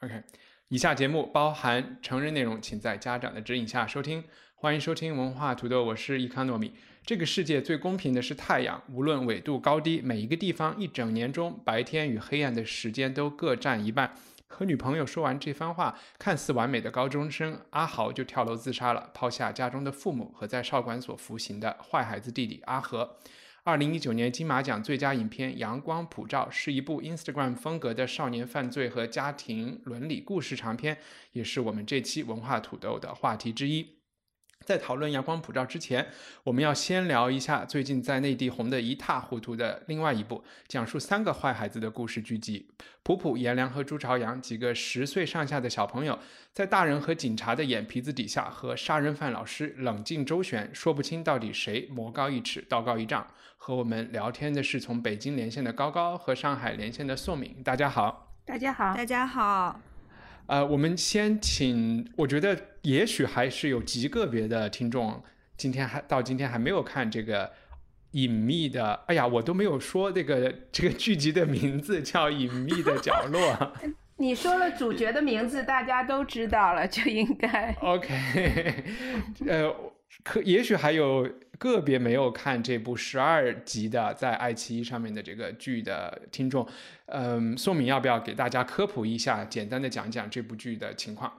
OK，以下节目包含成人内容，请在家长的指引下收听。欢迎收听文化土豆，我是伊康糯米。这个世界最公平的是太阳，无论纬度高低，每一个地方一整年中白天与黑暗的时间都各占一半。和女朋友说完这番话，看似完美的高中生阿豪就跳楼自杀了，抛下家中的父母和在少管所服刑的坏孩子弟弟阿和。二零一九年金马奖最佳影片《阳光普照》是一部 Instagram 风格的少年犯罪和家庭伦理故事长片，也是我们这期文化土豆的话题之一。在讨论《阳光普照》之前，我们要先聊一下最近在内地红得一塌糊涂的另外一部讲述三个坏孩子的故事剧集。普普、颜良和朱朝阳几个十岁上下的小朋友，在大人和警察的眼皮子底下，和杀人犯老师冷静周旋，说不清到底谁魔高一尺，道高一丈。和我们聊天的是从北京连线的高高和上海连线的宋敏。大家好，大家好，大家好。呃，我们先请，我觉得也许还是有极个别的听众，今天还到今天还没有看这个隐秘的，哎呀，我都没有说这个这个剧集的名字叫《隐秘的角落》。你说了主角的名字，大家都知道了，就应该 OK，呃，可也许还有个别没有看这部十二集的在爱奇艺上面的这个剧的听众，嗯，宋敏要不要给大家科普一下，简单的讲讲这部剧的情况？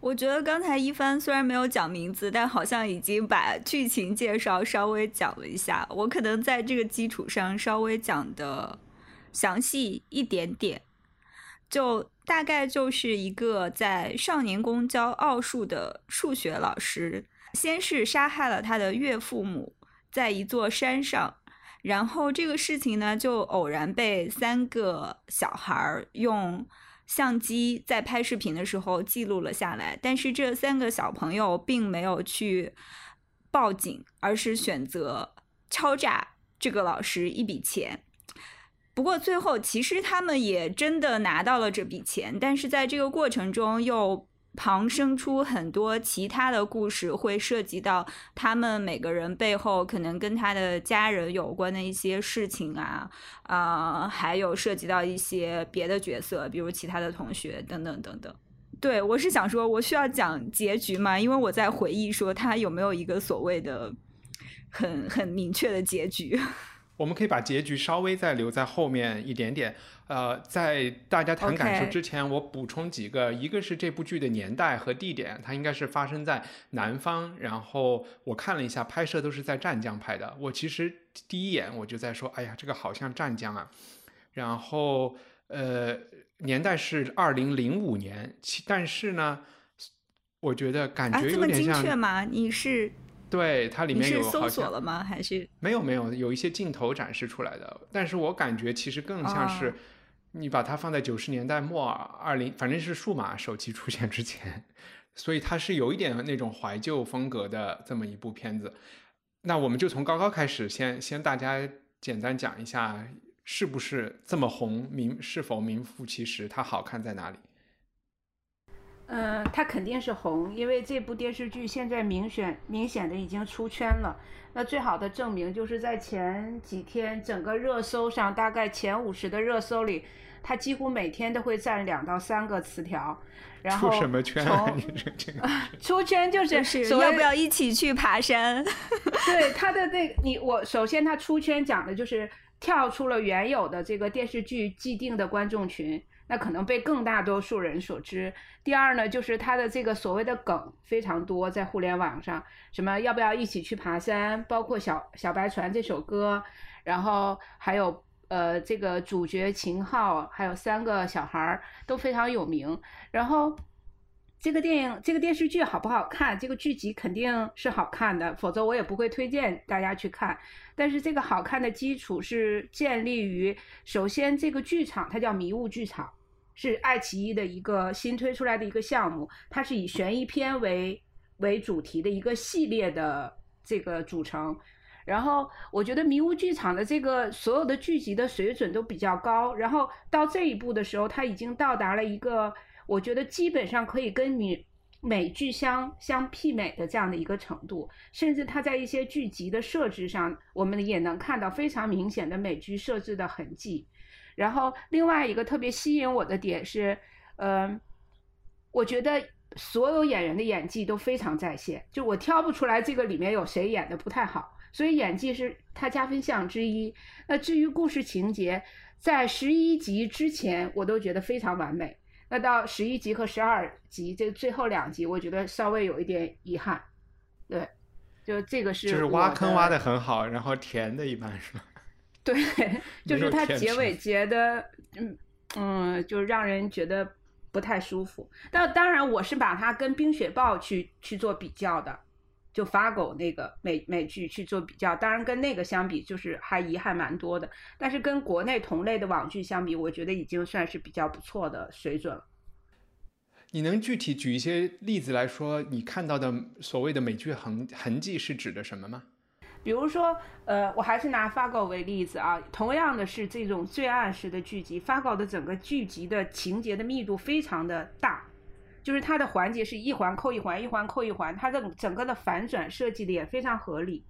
我觉得刚才一帆虽然没有讲名字，但好像已经把剧情介绍稍微讲了一下。我可能在这个基础上稍微讲的详细一点点，就大概就是一个在少年宫教奥数的数学老师，先是杀害了他的岳父母，在一座山上，然后这个事情呢就偶然被三个小孩用。相机在拍视频的时候记录了下来，但是这三个小朋友并没有去报警，而是选择敲诈这个老师一笔钱。不过最后其实他们也真的拿到了这笔钱，但是在这个过程中又旁生出很多其他的故事，会涉及到他们每个人背后可能跟他的家人有关的一些事情啊，啊、还有涉及到一些别的角色，比如其他的同学等等等等。对我是想说，我需要讲结局吗？因为我在回忆说他有没有一个所谓的很很明确的结局。我们可以把结局稍微再留在后面一点点。呃，在大家谈感受之前我补充几个，一个是这部剧的年代和地点，它应该是发生在南方。然后我看了一下，拍摄都是在湛江拍的。我其实第一眼我就在说，哎呀，这个好像湛江啊。然后呃，年代是二零零五年，其但是呢，我觉得感啊，觉这么精有点像，确吗？你是对，它里面有好搜索了吗？还是没有没有，有一些镜头展示出来的，但是我感觉其实更像是哦你把它放在九十年代末二零，反正是数码手机出现之前，所以它是有一点那种怀旧风格的这么一部片子。那我们就从高高开始，先先大家简单讲一下，是不是这么红，名是否名副其实，它好看在哪里？嗯，它肯定是红，因为这部电视剧现在明显明显的已经出圈了。那最好的证明就是在前几天整个热搜上，大概前五十的热搜里，他几乎每天都会占两到三个词条。然后出什么圈？出圈就就是要不要一起去爬山？对他的那个你我首先他出圈讲的就是跳出了原有的这个电视剧既定的观众群，那可能被更大多数人所知。第二呢，就是他的这个所谓的梗非常多，在互联网上，什么要不要一起去爬山，包括小小白船这首歌，然后还有。呃，这个主角秦昊还有三个小孩儿都非常有名，然后这个电影、这个电视剧好不好看？这个剧集肯定是好看的，否则我也不会推荐大家去看。但是这个好看的基础是建立于，首先这个剧场它叫迷雾剧场，是爱奇艺的一个新推出来的一个项目，它是以悬疑片为为主题的一个系列的这个组成。然后我觉得迷雾剧场的这个所有的剧集的水准都比较高，然后到这一步的时候，它已经到达了一个我觉得基本上可以跟你美剧相相媲美的这样的一个程度，甚至它在一些剧集的设置上，我们也能看到非常明显的美剧设置的痕迹。然后另外一个特别吸引我的点是，嗯、我觉得所有演员的演技都非常在线，就我挑不出来这个里面有谁演的不太好。所以演技是他加分项之一。那至于故事情节，在十一集之前我都觉得非常完美。那到十一集和十二集这最后两集，我觉得稍微有一点遗憾。对，就这个是就是挖坑挖的的很好，然后填的一般是吧？对，就是它结尾结的，嗯嗯，就让人觉得不太舒服。但当然，我是把它跟《冰雪暴》去去做比较的，就 Fargo 那个美美剧去做比较。当然，跟那个相比，就是还遗憾蛮多的。但是跟国内同类的网剧相比，我觉得已经算是比较不错的水准了。你能具体举一些例子来说，你看到的所谓的美剧痕痕迹是指的什么吗？比如说，呃，我还是拿 Fargo 为例子啊，同样的是这种罪案式的剧集，Fargo 的整个剧集的情节的密度非常的大，就是它的环节是一环扣一环，一环扣一环，它的整个的反转设计的也非常合理，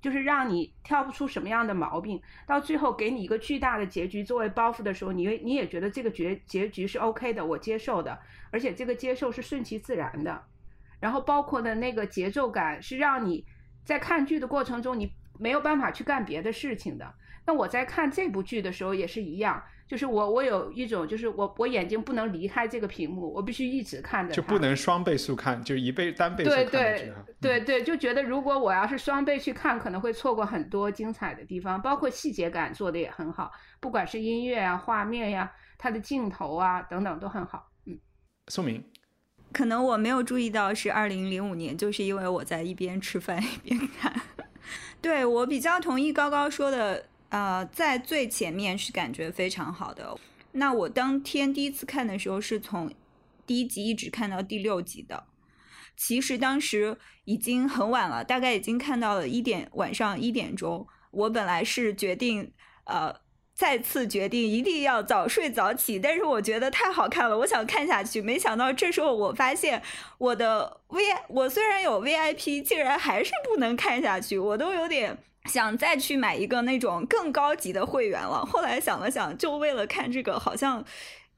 就是让你挑不出什么样的毛病，到最后给你一个巨大的结局作为包袱的时候，你你也觉得这个结结局是 OK 的，我接受的，而且这个接受是顺其自然的，然后包括的那个节奏感是让你在看剧的过程中你没有办法去干别的事情的。那我在看这部剧的时候也是一样，就是我我有一种就是我我眼睛不能离开这个屏幕，我必须一直看着它，就不能双倍速看，就一倍单倍速对看对哈。对对，就觉得如果我要是双倍去看，可能会错过很多精彩的地方，包括细节感做的也很好，不管是音乐啊、画面呀、它的镜头啊等等都很好。嗯，宋明，可能我没有注意到是二零零五年，就是因为我在一边吃饭一边看。对我比较同意高高说的，呃，在最前面是感觉非常好的。那我当天第一次看的时候，是从第一集一直看到第六集的。其实当时已经很晚了，大概已经看到了一点晚上一点钟。我本来是决定，呃，再次决定一定要早睡早起，但是我觉得太好看了，我想看下去。没想到这时候我发现我的 V，我虽然有 VIP，竟然还是不能看下去，我都有点想再去买一个那种更高级的会员了。后来想了想，就为了看这个，好像。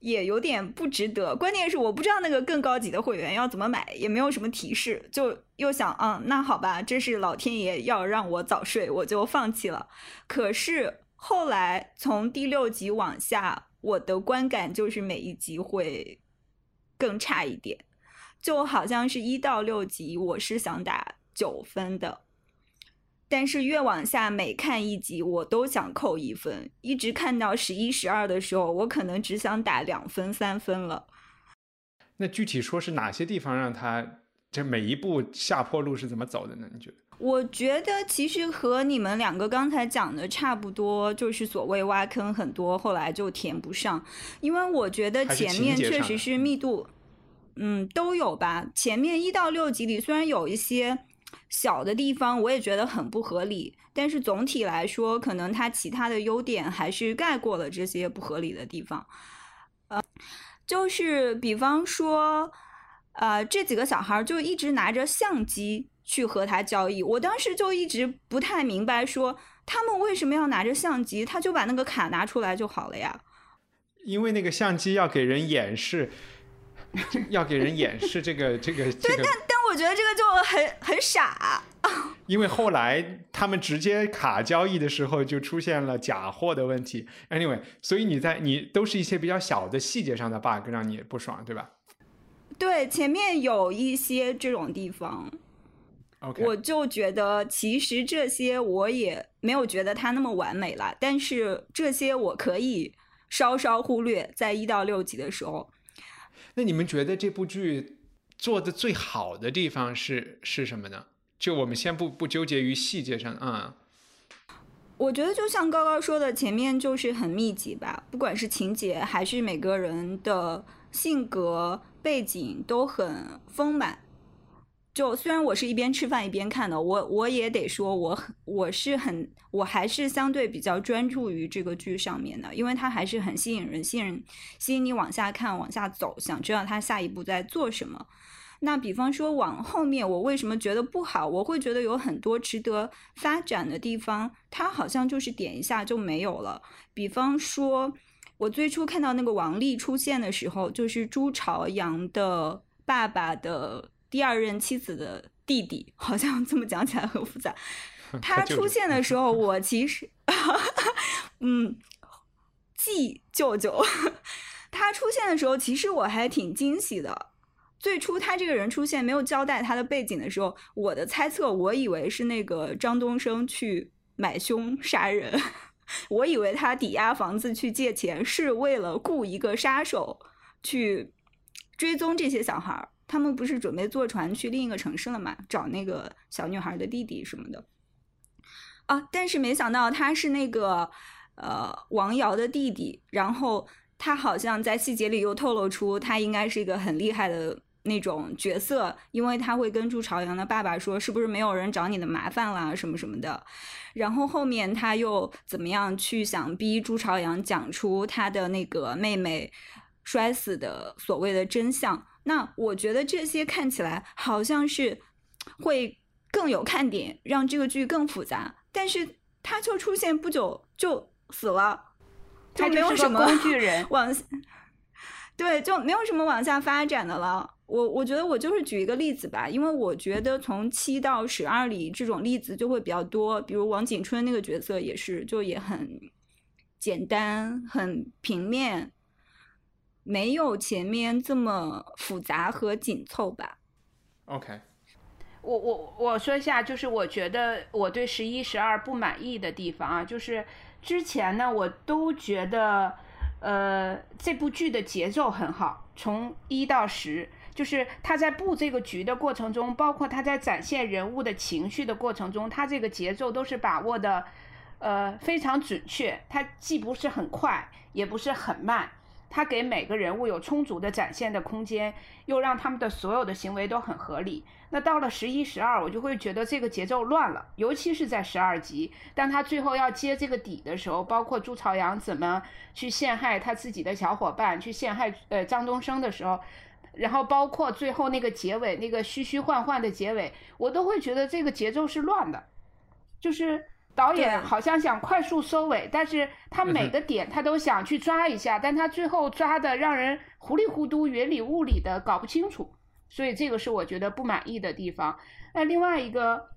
也有点不值得，关键是我不知道那个更高级的会员要怎么买，也没有什么提示，就又想，嗯，那好吧，这是老天爷要让我早睡，我就放弃了。可是后来从第六集往下，我的观感就是每一集会更差一点，就好像是一到六集我是想打九分的。但是越往下，每看一集我都想扣一分，一直看到十一、十二的时候，我可能只想打两分、三分了。那具体说是哪些地方让他这每一步下坡路是怎么走的呢？你觉得？我觉得其实和你们两个刚才讲的差不多，就是所谓挖坑很多，后来就填不上。因为我觉得前面确实是密度，嗯，都有吧。前面一到六集里，虽然有一些小的地方，我也觉得很不合理，但是总体来说，可能它其他的优点还是盖过了这些不合理的地方。呃，就是比方说，呃，这几个小孩就一直拿着相机去和他交易，我当时就一直不太明白，说他们为什么要拿着相机，他就把那个卡拿出来就好了呀。因为那个相机要给人演示，要给人演示这个这个这个。但但我觉得这个就很很傻。因为后来他们直接卡交易的时候，就出现了假货的问题。Anyway，所以你在你都是一些比较小的细节上的 bug 让你不爽，对吧？对，前面有一些这种地方。OK，我就觉得其实这些我也没有觉得它那么完美了，但是这些我可以稍稍忽略，在一到六级的时候。那你们觉得这部剧做的最好的地方是是什么呢？就我们先不不纠结于细节上啊。我觉得就像高高说的，前面就是很密集吧，不管是情节还是每个人的性格背景都很丰满。就虽然我是一边吃饭一边看的，我我也得说，我很我是很我还是相对比较专注于这个剧上面的，因为它还是很吸引人，吸引人吸引你往下看往下走，想知道他下一步在做什么。那比方说往后面，我为什么觉得不好？我会觉得有很多值得发展的地方，它好像就是点一下就没有了。比方说，我最初看到那个王丽出现的时候，就是朱朝阳的爸爸的。第二任妻子的弟弟，好像这么讲起来很复杂。他出现的时候，我其实，嗯，继舅舅，他出现的时候，其实我还挺惊喜的。最初他这个人出现，没有交代他的背景的时候，我的猜测，我以为是那个张东升去买凶杀人，我以为他抵押房子去借钱，是为了雇一个杀手去追踪这些小孩儿。他们不是准备坐船去另一个城市了嘛？找那个小女孩的弟弟什么的啊！但是没想到他是那个呃王瑶的弟弟，然后他好像在细节里又透露出他应该是一个很厉害的那种角色，因为他会跟朱朝阳的爸爸说是不是没有人找你的麻烦啦什么什么的，然后后面他又怎么样去想逼朱朝阳讲出他的那个妹妹摔死的所谓的真相。那我觉得这些看起来好像是会更有看点，让这个剧更复杂。但是他就出现不久就死了，就没有什么工具人往对，就没有什么往下发展的了。我我觉得我就是举一个例子吧，因为我觉得从七到十二里这种例子就会比较多，比如王景春那个角色也是，就也很简单，很平面。没有前面这么复杂和紧凑吧？OK，我我我说一下，就是我觉得我对十一十二不满意的地方啊，就是之前呢，我都觉得，呃，这部剧的节奏很好，从一到十，就是他在布这个局的过程中，包括他在展现人物的情绪的过程中，他这个节奏都是把握的，呃，非常准确，它既不是很快，也不是很慢。他给每个人物有充足的展现的空间，又让他们的所有的行为都很合理。那到了十一、十二，我就会觉得这个节奏乱了，尤其是在十二集，当他最后要接这个底的时候，包括朱朝阳怎么去陷害他自己的小伙伴，去陷害呃张东升的时候，然后包括最后那个结尾那个虚虚幻幻的结尾，我都会觉得这个节奏是乱的，就是。导演好像想快速收尾，但是他每个点他都想去抓一下，但他最后抓的让人糊里糊涂、云里雾里的，搞不清楚，所以这个是我觉得不满意的地方。那另外一个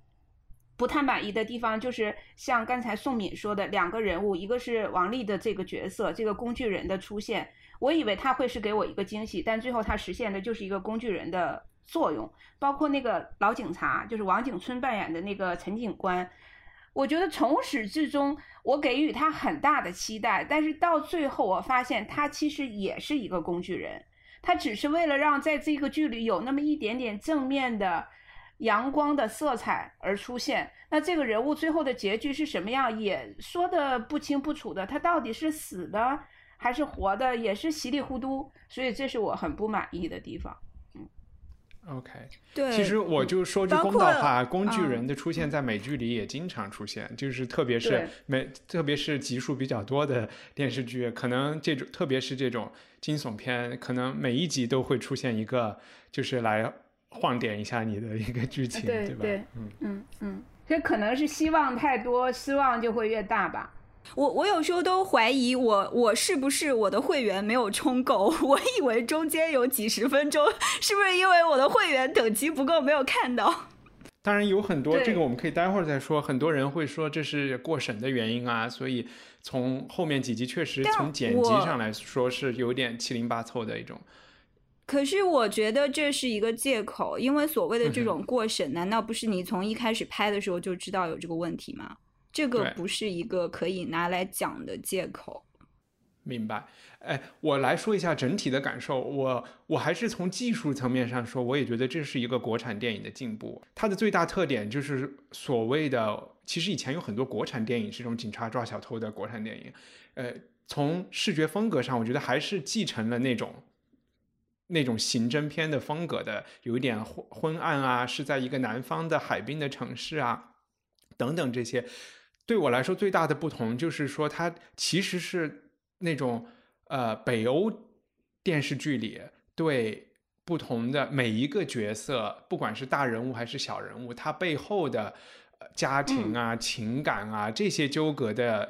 不太满意的地方就是像刚才宋敏说的，两个人物，一个是王丽的这个角色，这个工具人的出现，我以为他会是给我一个惊喜，但最后他实现的就是一个工具人的作用，包括那个老警察，就是王景春扮演的那个陈警官。我觉得从始至终，我给予他很大的期待，但是到最后，我发现他其实也是一个工具人，他只是为了让在这个剧里有那么一点点正面的阳光的色彩而出现。那这个人物最后的结局是什么样，也说的不清不楚的，他到底是死的还是活的，也是稀里糊涂，所以这是我很不满意的地方。OK，对，其实我就说句公道话，工具人的出现在美剧里也经常出现，就是特别是美，特别是集数比较多的电视剧，可能这种特别是这种惊悚片，可能每一集都会出现一个，就是来晃点一下你的一个剧情，对吧？嗯嗯嗯，这可能是希望太多，失望就会越大吧。我我有时候都怀疑我我是不是我的会员没有充够？我以为中间有几十分钟，是不是因为我的会员等级不够没有看到？当然有很多，这个我们可以待会儿再说。很多人会说这是过审的原因啊，所以从后面几集确实从剪辑上来说是有点七零八凑的一种。可是我觉得这是一个借口，因为所谓的这嗯种过审，难道不是你从一开始拍的时候就知道有这个问题吗？这个不是一个可以拿来讲的借口。明白，哎，我来说一下整体的感受。我我还是从技术层面上说，我也觉得这是一个国产电影的进步。它的最大特点就是所谓的，其实以前有很多国产电影是这种警察抓小偷的国产电影，呃，从视觉风格上，我觉得还是继承了那种那种刑侦片的风格的，有一点昏昏暗啊，是在一个南方的海滨的城市啊，等等这些。对我来说，最大的不同就是说，它其实是那种呃北欧电视剧里对不同的每一个角色，不管是大人物还是小人物，他背后的呃家庭啊、情感啊这些纠葛的，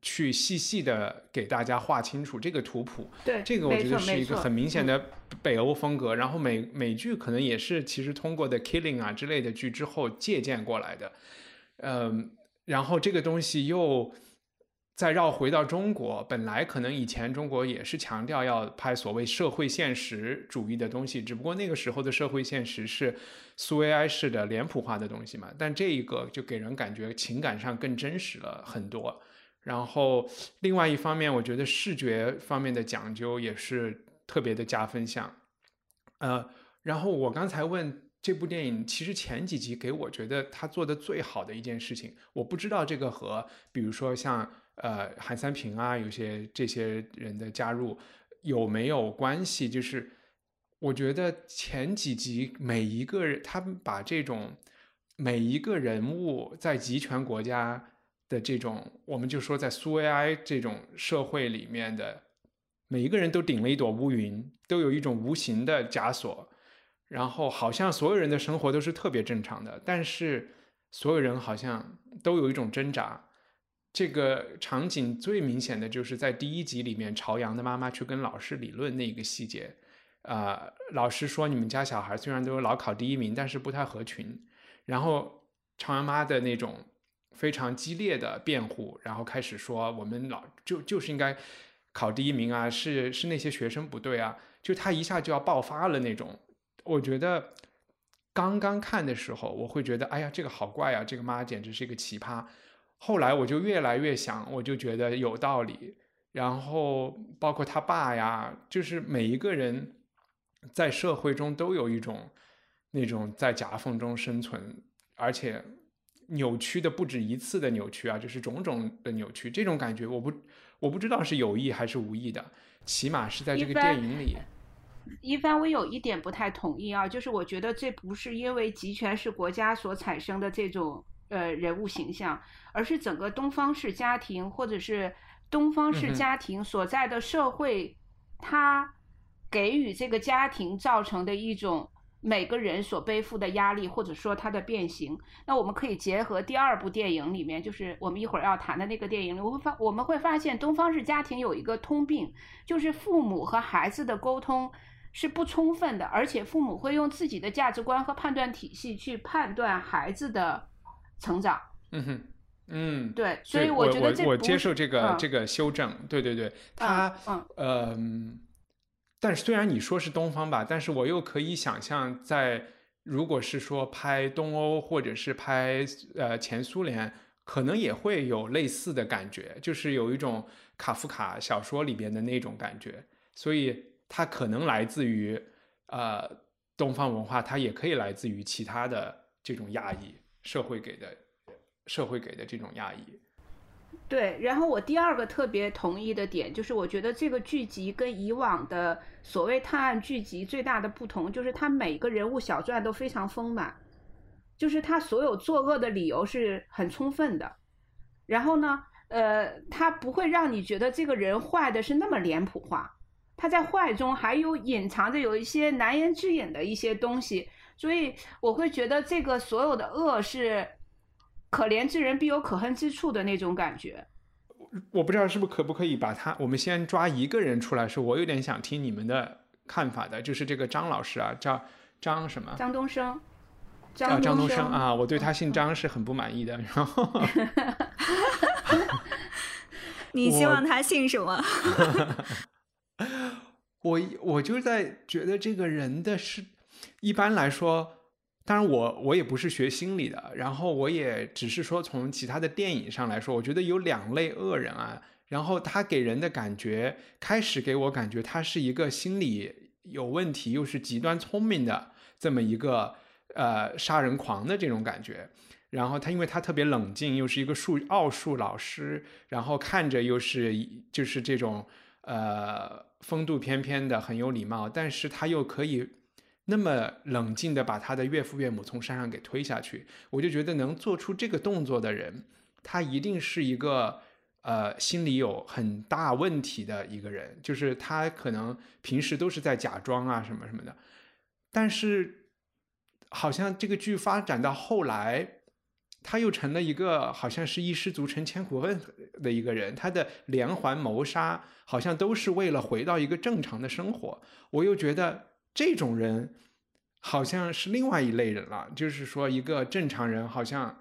去细细的给大家画清楚这个图谱。对，这个我觉得是一个很明显的北欧风格，然后美美剧可能也是其实通过的 Killing 啊之类的剧之后借鉴过来的，嗯，然后这个东西又再绕回到中国，本来可能以前中国也是强调要拍所谓社会现实主义的东西，只不过那个时候的社会现实是苏维埃式的脸谱化的东西嘛，但这一个就给人感觉情感上更真实了很多。然后另外一方面，我觉得视觉方面的讲究也是特别的加分项。呃，然后我刚才问这部电影，其实前几集给我觉得他做的最好的一件事情，我不知道这个和比如说像呃韩三平啊，有些这些人的加入有没有关系？就是我觉得前几集每一个人，他把这种每一个人物在集权国家的这种，我们就说在苏维埃这种社会里面的每一个人都顶了一朵乌云，都有一种无形的枷锁，然后好像所有人的生活都是特别正常的，但是所有人好像都有一种挣扎。这个场景最明显的就是在第一集里面，朝阳的妈妈去跟老师理论那个细节，啊、老师说你们家小孩虽然都老考第一名，但是不太合群，然后朝阳妈的那种非常激烈的辩护，然后开始说我们老就就是应该考第一名啊，是是那些学生不对啊，就他一下就要爆发了那种。我觉得刚刚看的时候，我会觉得哎呀这个好怪啊，这个妈简直是一个奇葩。后来我就越来越想，我就觉得有道理。然后包括他爸呀，就是每一个人在社会中都有一种那种在夹缝中生存，而且扭曲的不止一次的扭曲啊，就是种种的扭曲。这种感觉，我不我不知道是有意还是无意的，起码是在这个电影里。一帆，我有一点不太同意啊，就是我觉得这不是因为集权是国家所产生的这种呃人物形象，而是整个东方式家庭或者是东方式家庭所在的社会，它给予这个家庭造成的一种每个人所背负的压力，或者说它的变形。那我们可以结合第二部电影里面，就是我们一会儿要谈的那个电影里，我会发我们会发现东方式家庭有一个通病，就是父母和孩子的沟通。是不充分的，而且父母会用自己的价值观和判断体系去判断孩子的成长。嗯哼，嗯，对，所所以我我觉得这我接受这个、嗯这个修正，对对对，他嗯嗯，但是虽然你说是东方吧，但是我又可以想象在如果是说拍东欧或者是拍呃前苏联，可能也会有类似的感觉，就是有一种卡夫卡小说里边的那种感觉，所以它可能来自于呃东方文化，它也可以来自于其他的这种压抑社会给的社会给的这种压抑。对，然后我第二个特别同意的点就是，我觉得这个剧集跟以往的所谓探案剧集最大的不同，就是它每个人物小传都非常丰满，就是他所有作恶的理由是很充分的。然后呢，呃，他不会让你觉得这个人坏的是那么脸谱化，他在坏中还有隐藏着有一些难言之隐的一些东西，所以我会觉得这个所有的恶是可怜之人必有可恨之处的那种感觉。我不知道是不是可不可以把他，我们先抓一个人出来说，我有点想听你们的看法的，就是这个张老师啊，叫张什么？张东升。张张东升啊，我对他姓张是很不满意的。然后 你希望他姓什么？我我就在觉得这个人的是，一般来说。当然，我我也不是学心理的，然后我也只是说从其他的电影上来说，我觉得有两类恶人啊。然后他给人的感觉，开始给我感觉他是一个心理有问题，又是极端聪明的这么一个呃杀人狂的这种感觉。然后他因为他特别冷静，又是一个数奥数老师，然后看着又是就是这种呃风度翩翩的，很有礼貌，但是他又可以。那么冷静的把他的岳父岳母从山上给推下去，我就觉得能做出这个动作的人，他一定是一个呃心里有很大问题的一个人，就是他可能平时都是在假装啊什么什么的，但是好像这个剧发展到后来，他又成了一个好像是一失足成千古恨的一个人，他的连环谋杀好像都是为了回到一个正常的生活，我又觉得。这种人好像是另外一类人了，就是说一个正常人，好像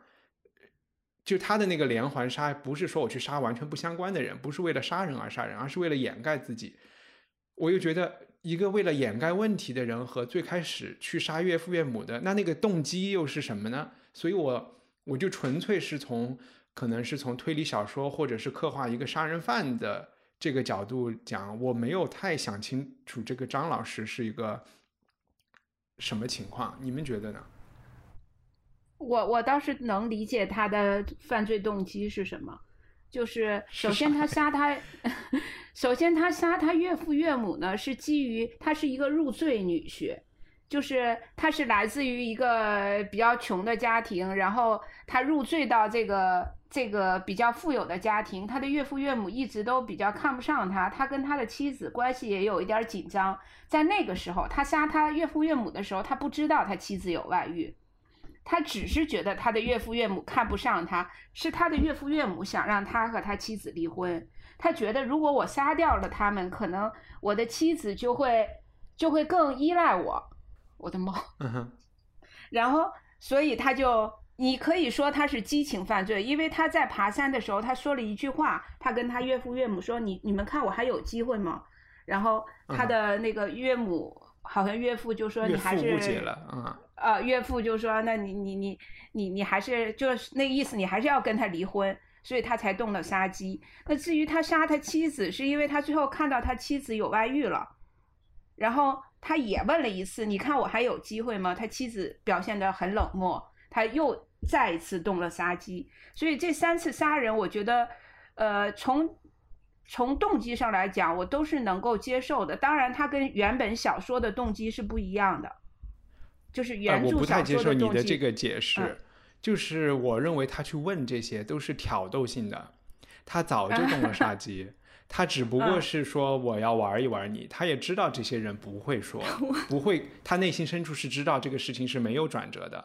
就他的那个连环杀，不是说我去杀完全不相关的人，不是为了杀人而杀人，而是为了掩盖自己。我又觉得一个为了掩盖问题的人和最开始去杀岳父岳母的，那那个动机又是什么呢？所以我我就纯粹是从可能是从推理小说或者是刻画一个杀人犯的。这个角度讲，我没有太想清楚这个张老师是一个什么情况，你们觉得呢？我我倒是能理解他的犯罪动机是什么，就是首先他杀他，首先他杀他岳父岳母呢，是基于他是一个入赘女婿，就是他是来自于一个比较穷的家庭，然后他入赘到这个。这个比较富有的家庭，他的岳父岳母一直都比较看不上他，他跟他的妻子关系也有一点紧张。在那个时候，他杀他岳父岳母的时候，他不知道他妻子有外遇，他只是觉得他的岳父岳母看不上他，是他的岳父岳母想让他和他妻子离婚。他觉得如果我杀掉了他们，可能我的妻子就会就会更依赖我。我的猫，然后所以他就。你可以说他是激情犯罪，因为他在爬山的时候，他说了一句话，他跟他岳父岳母说：“你你们看我还有机会吗？”然后他的那个岳母好像岳父就说：“你还是呃，岳父就说：“那你你你你你还是就是那意思，你还是要跟他离婚。”所以他才动了杀机。那至于他杀他妻子，是因为他最后看到他妻子有外遇了，然后他也问了一次：“你看我还有机会吗？”他妻子表现得很冷漠，他又。再一次动了杀机，所以这三次杀人，我觉得，呃，从从动机上来讲，我都是能够接受的。当然，他跟原本小说的动机是不一样的，就是原著我不太接受你的这个解释，就是我认为他去问这些都是挑逗性的，他早就动了杀机，他只不过是说我要玩一玩你，他也知道这些人不会说，不会，他内心深处是知道这个事情是没有转折的。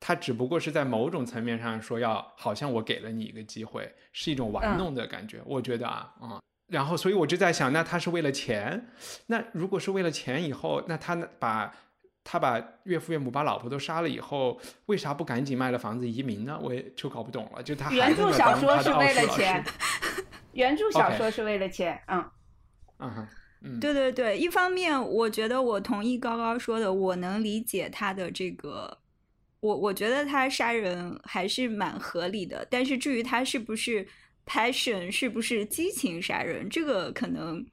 他只不过是在某种层面上说，要好像我给了你一个机会，是一种玩弄的感觉。我觉得啊，嗯，然后所以我就在想，那他是为了钱？那如果是为了钱以后，那他把他把岳父岳母、把老婆都杀了以后，为啥不赶紧卖了房子移民呢？我也就搞不懂了。就他原著小说是为了钱，原著小说是为了钱，嗯，嗯嗯，对对对，一方面我觉得我同意高高说的，我能理解他的这个。我我觉得他杀人还是蛮合理的，但是至于他是不是 passion，是不是激情杀人，这个可能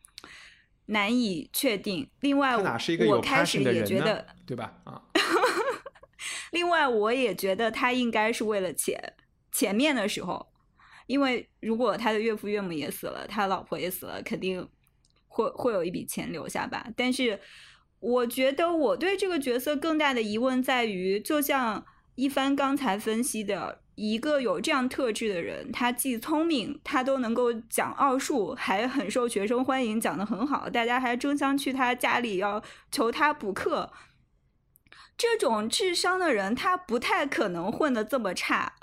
难以确定。另外，我开始也觉得，对吧？啊，另外我也觉得他应该是为了钱。前面的时候，因为如果他的岳父岳母也死了，他老婆也死了，肯定会会有一笔钱留下吧。但是。我觉得我对这个角色更大的疑问在于，就像一帆刚才分析的，一个有这样特质的人，他既聪明，他都能够讲奥数，还很受学生欢迎，讲得很好，大家还争相去他家里要求他补课。这种智商的人，他不太可能混得这么差。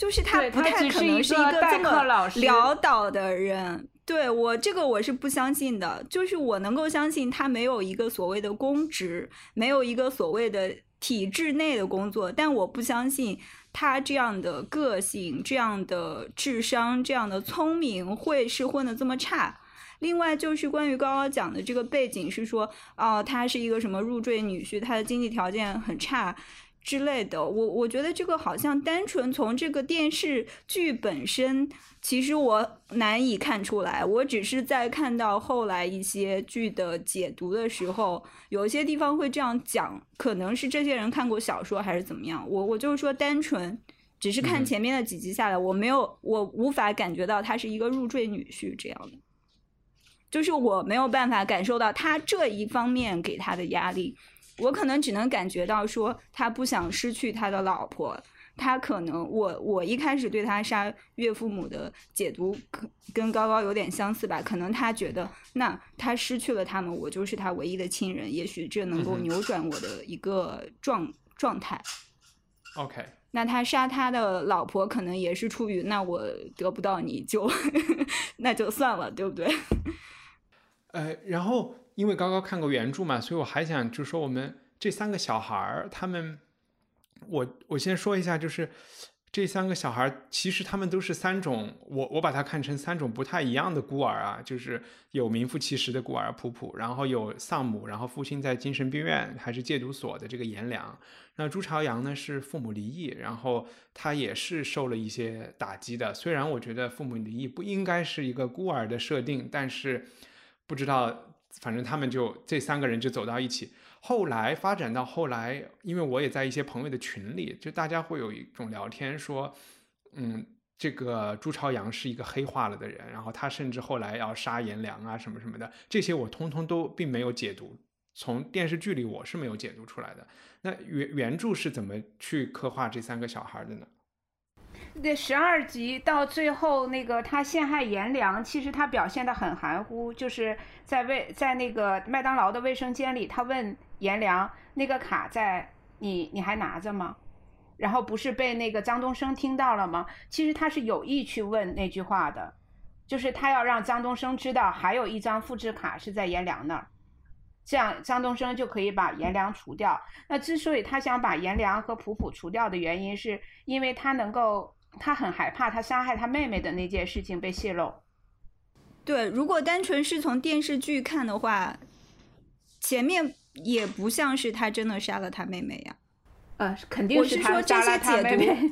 就是他不太可能是一个这么潦倒的人。对我这个我是不相信的，就是我能够相信他没有一个所谓的公职，没有一个所谓的体制内的工作，但我不相信他这样的个性、这样的智商、这样的聪明会是混的这么差。另外就是关于刚刚讲的这个背景是说，哦、他是一个什么入赘女婿，他的经济条件很差之类的。我我觉得这个好像单纯从这个电视剧本身，其实我难以看出来。我只是在看到后来一些剧的解读的时候，有一些地方会这样讲，可能是这些人看过小说还是怎么样。我我就是说单纯。只是看嗯前面的几集下来，我没有，我无法感觉到他是一个入赘女婿这样的。就是我没有办法感受到他这一方面给他的压力，我可能只能感觉到说他不想失去他的老婆，他可能我我一开始对他杀岳父母的解读可跟高高有点相似吧，可能他觉得那他失去了他们，我就是他唯一的亲人，也许这能够扭转我的一个状状态。OK，那他杀他的老婆，可能也是出于那我得不到你就 那就算了，对不对？呃，然后因为刚刚看过原著嘛，所以我还想就说我们这三个小孩儿，他们，我我先说一下，就是这三个小孩儿，其实他们都是三种，我我把它看成三种不太一样的孤儿啊，就是有名副其实的孤儿普普，然后有丧母，然后父亲在精神病院还是戒毒所的这个颜良。那朱朝阳呢是父母离异，然后他也是受了一些打击的。虽然我觉得父母离异不应该是一个孤儿的设定，但是不知道，反正他们就这三个人就走到一起。后来发展到后来，因为我也在一些朋友的群里，就大家会有一种聊天说，嗯，这个朱朝阳是一个黑化了的人，然后他甚至后来要杀颜良啊什么什么的，这些我通通都并没有解读，从电视剧里我是没有解读出来的。那原原著是怎么去刻画这三个小孩的呢？那十二集到最后，那个他陷害颜良，其实他表现的很含糊，就是在卫在那个麦当劳的卫生间里，他问颜良那个卡在你你还拿着吗？然后不是被那个张东升听到了吗？其实他是有意去问那句话的，就是他要让张东升知道还有一张复制卡是在颜良那儿，这样张东升就可以把颜良除掉。那之所以他想把颜良和普普除掉的原因，是因为他能够，他很害怕他杀害他妹妹的那件事情被泄露。对，如果单纯是从电视剧看的话，前面也不像是他真的杀了他妹妹呀。呃，肯定我是他说这些杀了他解读妹 妹。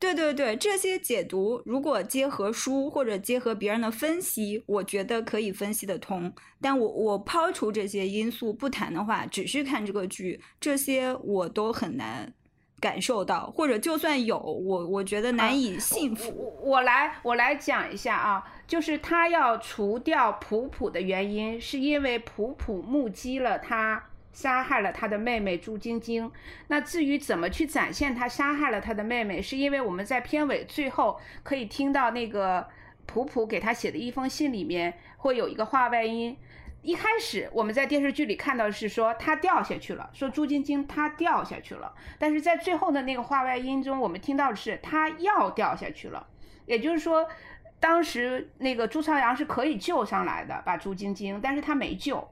对对对，这些解读如果结合书或者结合别人的分析，我觉得可以分析得通。但我我抛除这些因素不谈的话，只是看这个剧，这些我都很难感受到，或者就算有，我我觉得难以信服。我我来我来讲一下啊，就是他要除掉普普的原因，是因为普普目击了他杀害了他的妹妹朱晶晶。那至于怎么去展现他杀害了他的妹妹，是因为我们在片尾最后可以听到那个普普给他写的一封信里面会有一个话外音。一开始我们在电视剧里看到是说他掉下去了，说朱晶晶她掉下去了，但是在最后的那个话外音中，我们听到的是他要掉下去了，也就是说，当时那个朱朝阳是可以救上来的，把朱晶晶，但是他没救，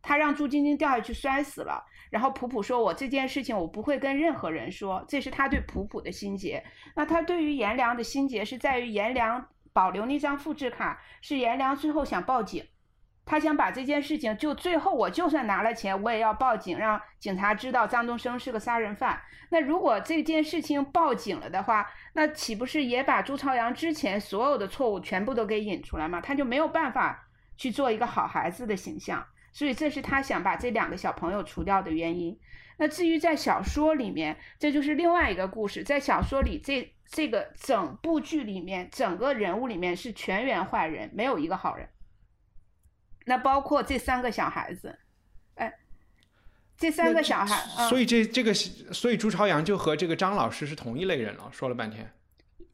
他让朱晶晶掉下去摔死了。然后普普说：“我这件事情我不会跟任何人说。”这是他对普普的心结。那他对于颜良的心结是在于颜良保留那张复制卡，是颜良最后想报警。他想把这件事情，就最后我就算拿了钱，我也要报警，让警察知道张东升是个杀人犯。那如果这件事情报警了的话，那岂不是也把朱朝阳之前所有的错误全部都给引出来吗？他就没有办法去做一个好孩子的形象。所以这是他想把这两个小朋友除掉的原因。那至于在小说里面，这就是另外一个故事。在小说里，这这个整部剧里面，整个人物里面是全员坏人，没有一个好人。那包括这三个小孩子，哎，这三个小孩，嗯、所以这这个，所以朱朝阳就和这个张老师是同一类人了。说了半天，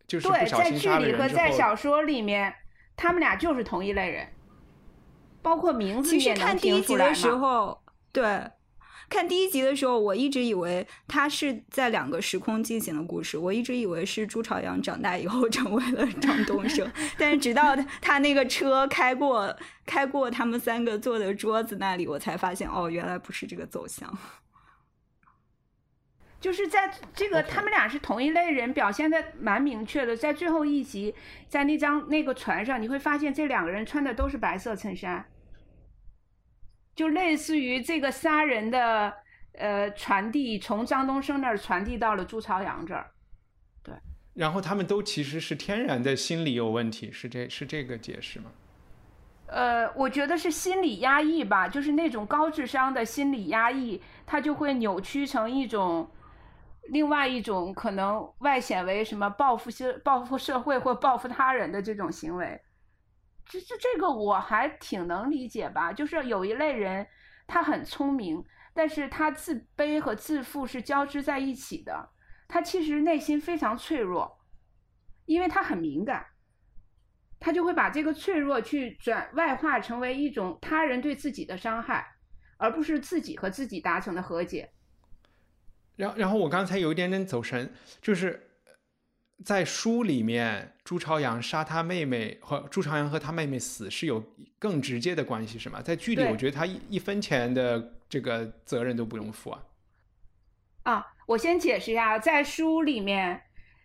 就是对，不小在剧心杀了里和在小说里面，他们俩就是同一类人，包括名字其实也能看第一集听出来的时。候，对，看第一集的时候，我一直以为他是在两个时空进行的故事，我一直以为是朱朝阳长大以后 成为了张东升，但是直到他那个车开过开过他们三个坐的桌子那里，我才发现哦，原来不是这个走向。就是在这个他们俩是同一类人，表现的蛮明确的。在最后一集，在那张那个船上，你会发现这两个人穿的都是白色衬衫，就类似于这个杀人的呃传递，从张东升那儿传递到了朱朝阳这儿。对，然后他们都其实是天然的心理有问题，是这是这个解释吗？呃，我觉得是心理压抑吧，就是那种高智商的心理压抑，它就会扭曲成一种。另外一种可能外显为什么报复社、报复社会或报复他人的这种行为，这这这个我还挺能理解吧。就是有一类人，他很聪明，但是他自卑和自负是交织在一起的。他其实内心非常脆弱，因为他很敏感，他就会把这个脆弱去转外化成为一种他人对自己的伤害，而不是自己和自己达成的和解。然然后我刚才有一点点走神，就是在书里面，朱朝阳杀他妹妹和朱朝阳和他妹妹死是有更直接的关系，是吗？在剧里，我觉得他一一分钱的这个责任都不用负啊。啊，我先解释一下，在书里面，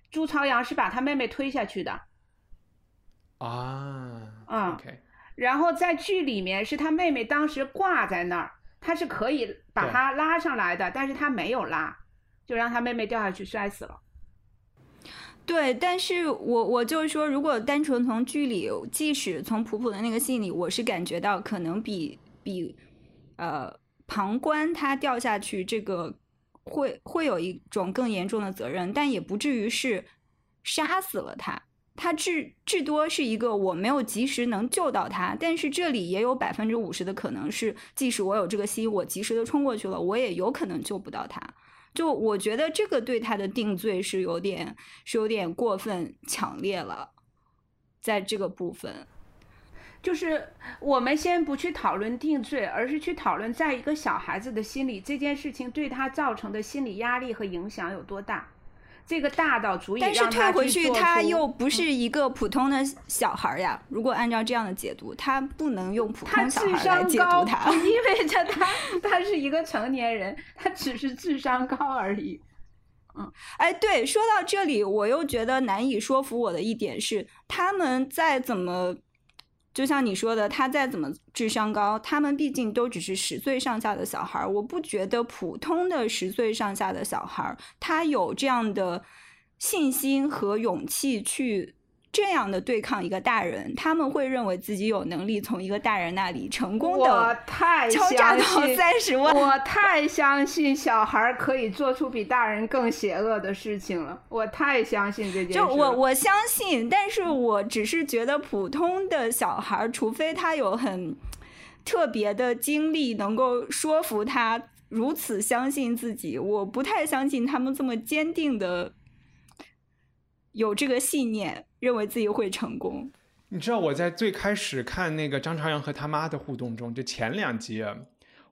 朱朝阳是把他妹妹推下去的。啊。嗯。OK。然后在剧里面，是他妹妹当时挂在那儿，他是可以把他拉上来的，但是他没有拉。就让他妹妹掉下去摔死了。对，但是我我就是说，如果单纯从剧里，即使从普普的那个戏里，我是感觉到可能比比呃旁观他掉下去这个会会有一种更严重的责任，但也不至于是杀死了他。他至至多是一个我没有及时能救到他，但是这里也有百分之五十的可能是，即使我有这个心，我及时的冲过去了，我也有可能救不到他。就我觉得这个对他的定罪是有点是有点过分强烈了，在这个部分，就是我们先不去讨论定罪，而是去讨论在一个小孩子的心里，这件事情对他造成的心理压力和影响有多大。这个大到足以但是退回去，他又不是一个普通的小孩呀。如果按照这样的解读，他不能用普通小孩来解读他，意味着他他是一个成年人，他只是智商高而已。嗯，哎，对，说到这里，我又觉得难以说服我的一点是，他们再怎么。就像你说的，他再怎么智商高，他们毕竟都只是十岁上下的小孩儿。我不觉得普通的十岁上下的小孩儿，他有这样的信心和勇气去。这样的对抗一个大人，他们会认为自己有能力从一个大人那里成功的敲诈到三十万。我太相信小孩可以做出比大人更邪恶的事情了。我太相信这件事。就我我相信，但是我只是觉得普通的小孩，除非他有很特别的经历，能够说服他如此相信自己，我不太相信他们这么坚定的有这个信念。认为自己会成功。你知道我在最开始看那个张朝阳和他妈的互动中，就前两集，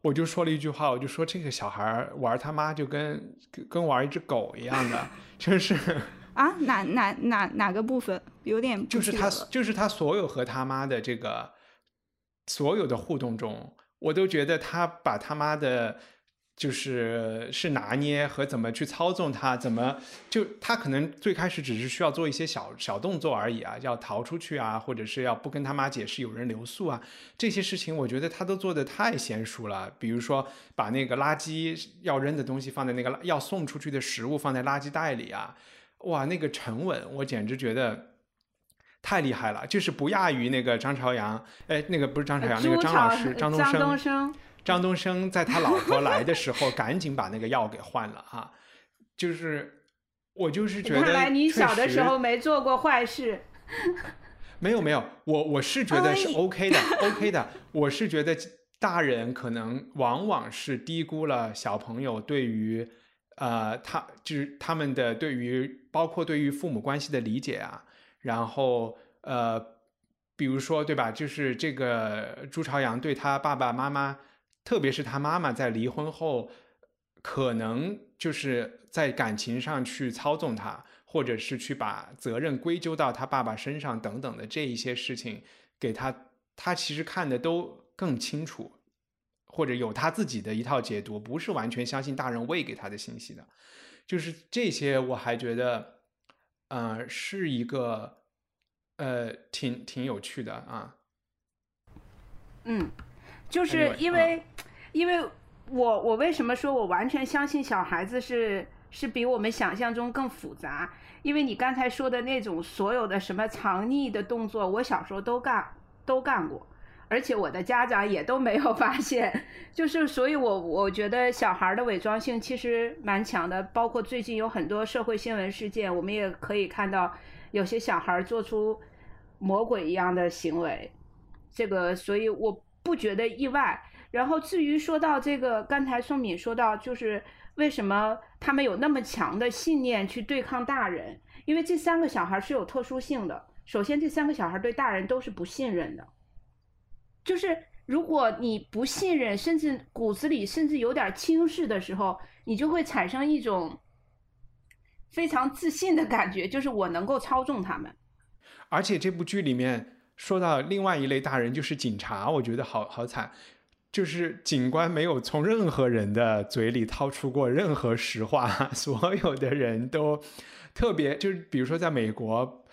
我就说了一句话，我就说这个小孩玩他妈就跟跟玩一只狗一样的，就是啊，哪哪哪哪个部分有点就是他就是他所有和他妈的这个所有的互动中，我都觉得他把他妈的。就是是拿捏和怎么去操纵他，怎么就他可能最开始只是需要做一些小小动作而已啊，要逃出去啊，或者是要不跟他妈解释有人留宿啊，这些事情我觉得他都做的太娴熟了。比如说把那个垃圾要扔的东西放在那个要送出去的食物放在垃圾袋里啊，哇，那个沉稳，我简直觉得太厉害了，就是不亚于那个张朝阳，哎，那个不是张朝阳，那个张老师张东升。张东升在他老婆来的时候，赶紧把那个药给换了啊！就是我就是觉得，看来你小的时候没做过坏事。没有没有，我我是觉得是 OK 的，OK 的。我是觉得大人可能往往是低估了小朋友对于呃他就是他们的对于包括对于父母关系的理解啊。然后呃，比如说对吧，就是这个朱朝阳对他爸爸妈妈。特别是他妈妈在离婚后，可能就是在感情上去操纵他，或者是去把责任归咎到他爸爸身上等等的这一些事情，给他他其实看的都更清楚，或者有他自己的一套解读，不是完全相信大人喂给他的信息的。就是这些，我还觉得，呃，是一个，呃，挺挺有趣的啊。嗯，就是因为，因为我我为什么说我完全相信小孩子是是比我们想象中更复杂？因为你刚才说的那种所有的什么藏匿的动作，我小时候都干都干过，而且我的家长也都没有发现。就是所以，我我觉得小孩的伪装性其实蛮强的，包括最近有很多社会新闻事件，我们也可以看到有些小孩做出魔鬼一样的行为。这个，所以我不觉得意外。然后至于说到这个，刚才宋敏说到，就是为什么他们有那么强的信念去对抗大人？因为这三个小孩是有特殊性的。首先，这三个小孩对大人都是不信任的。就是如果你不信任，甚至骨子里甚至有点轻视的时候，你就会产生一种非常自信的感觉，就是我能够操纵他们。而且这部剧里面。说到另外一类大人，就是警察，我觉得好好惨，就是警官没有从任何人的嘴里掏出过任何实话，所有的人都特别，就是比如说在美国，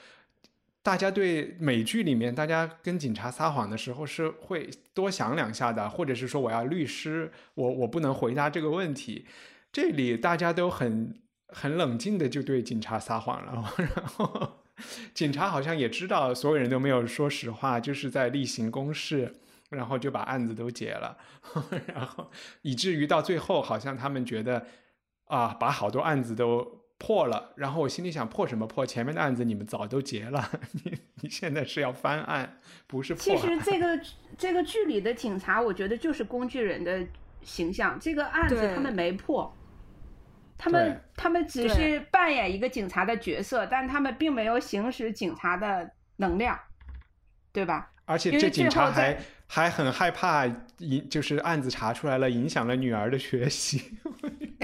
大家对美剧里面大家跟警察撒谎的时候是会多想两下的，或者是说我要律师，我我不能回答这个问题，这里大家都很很冷静的就对警察撒谎了，然后。警察好像也知道所有人都没有说实话，就是在例行公事，然后就把案子都结了，然后以至于到最后，好像他们觉得啊，把好多案子都破了。然后我心里想，破什么破？前面的案子你们早都结了，你你现在是要翻案，不是破。其实这个这个剧里的警察，我觉得就是工具人的形象。这个案子他们没破。他们他们只是扮演一个警察的角色，但他们并没有行使警察的能量，对吧？而且这警察还还很害怕影，就是案子查出来了，影响了女儿的学习。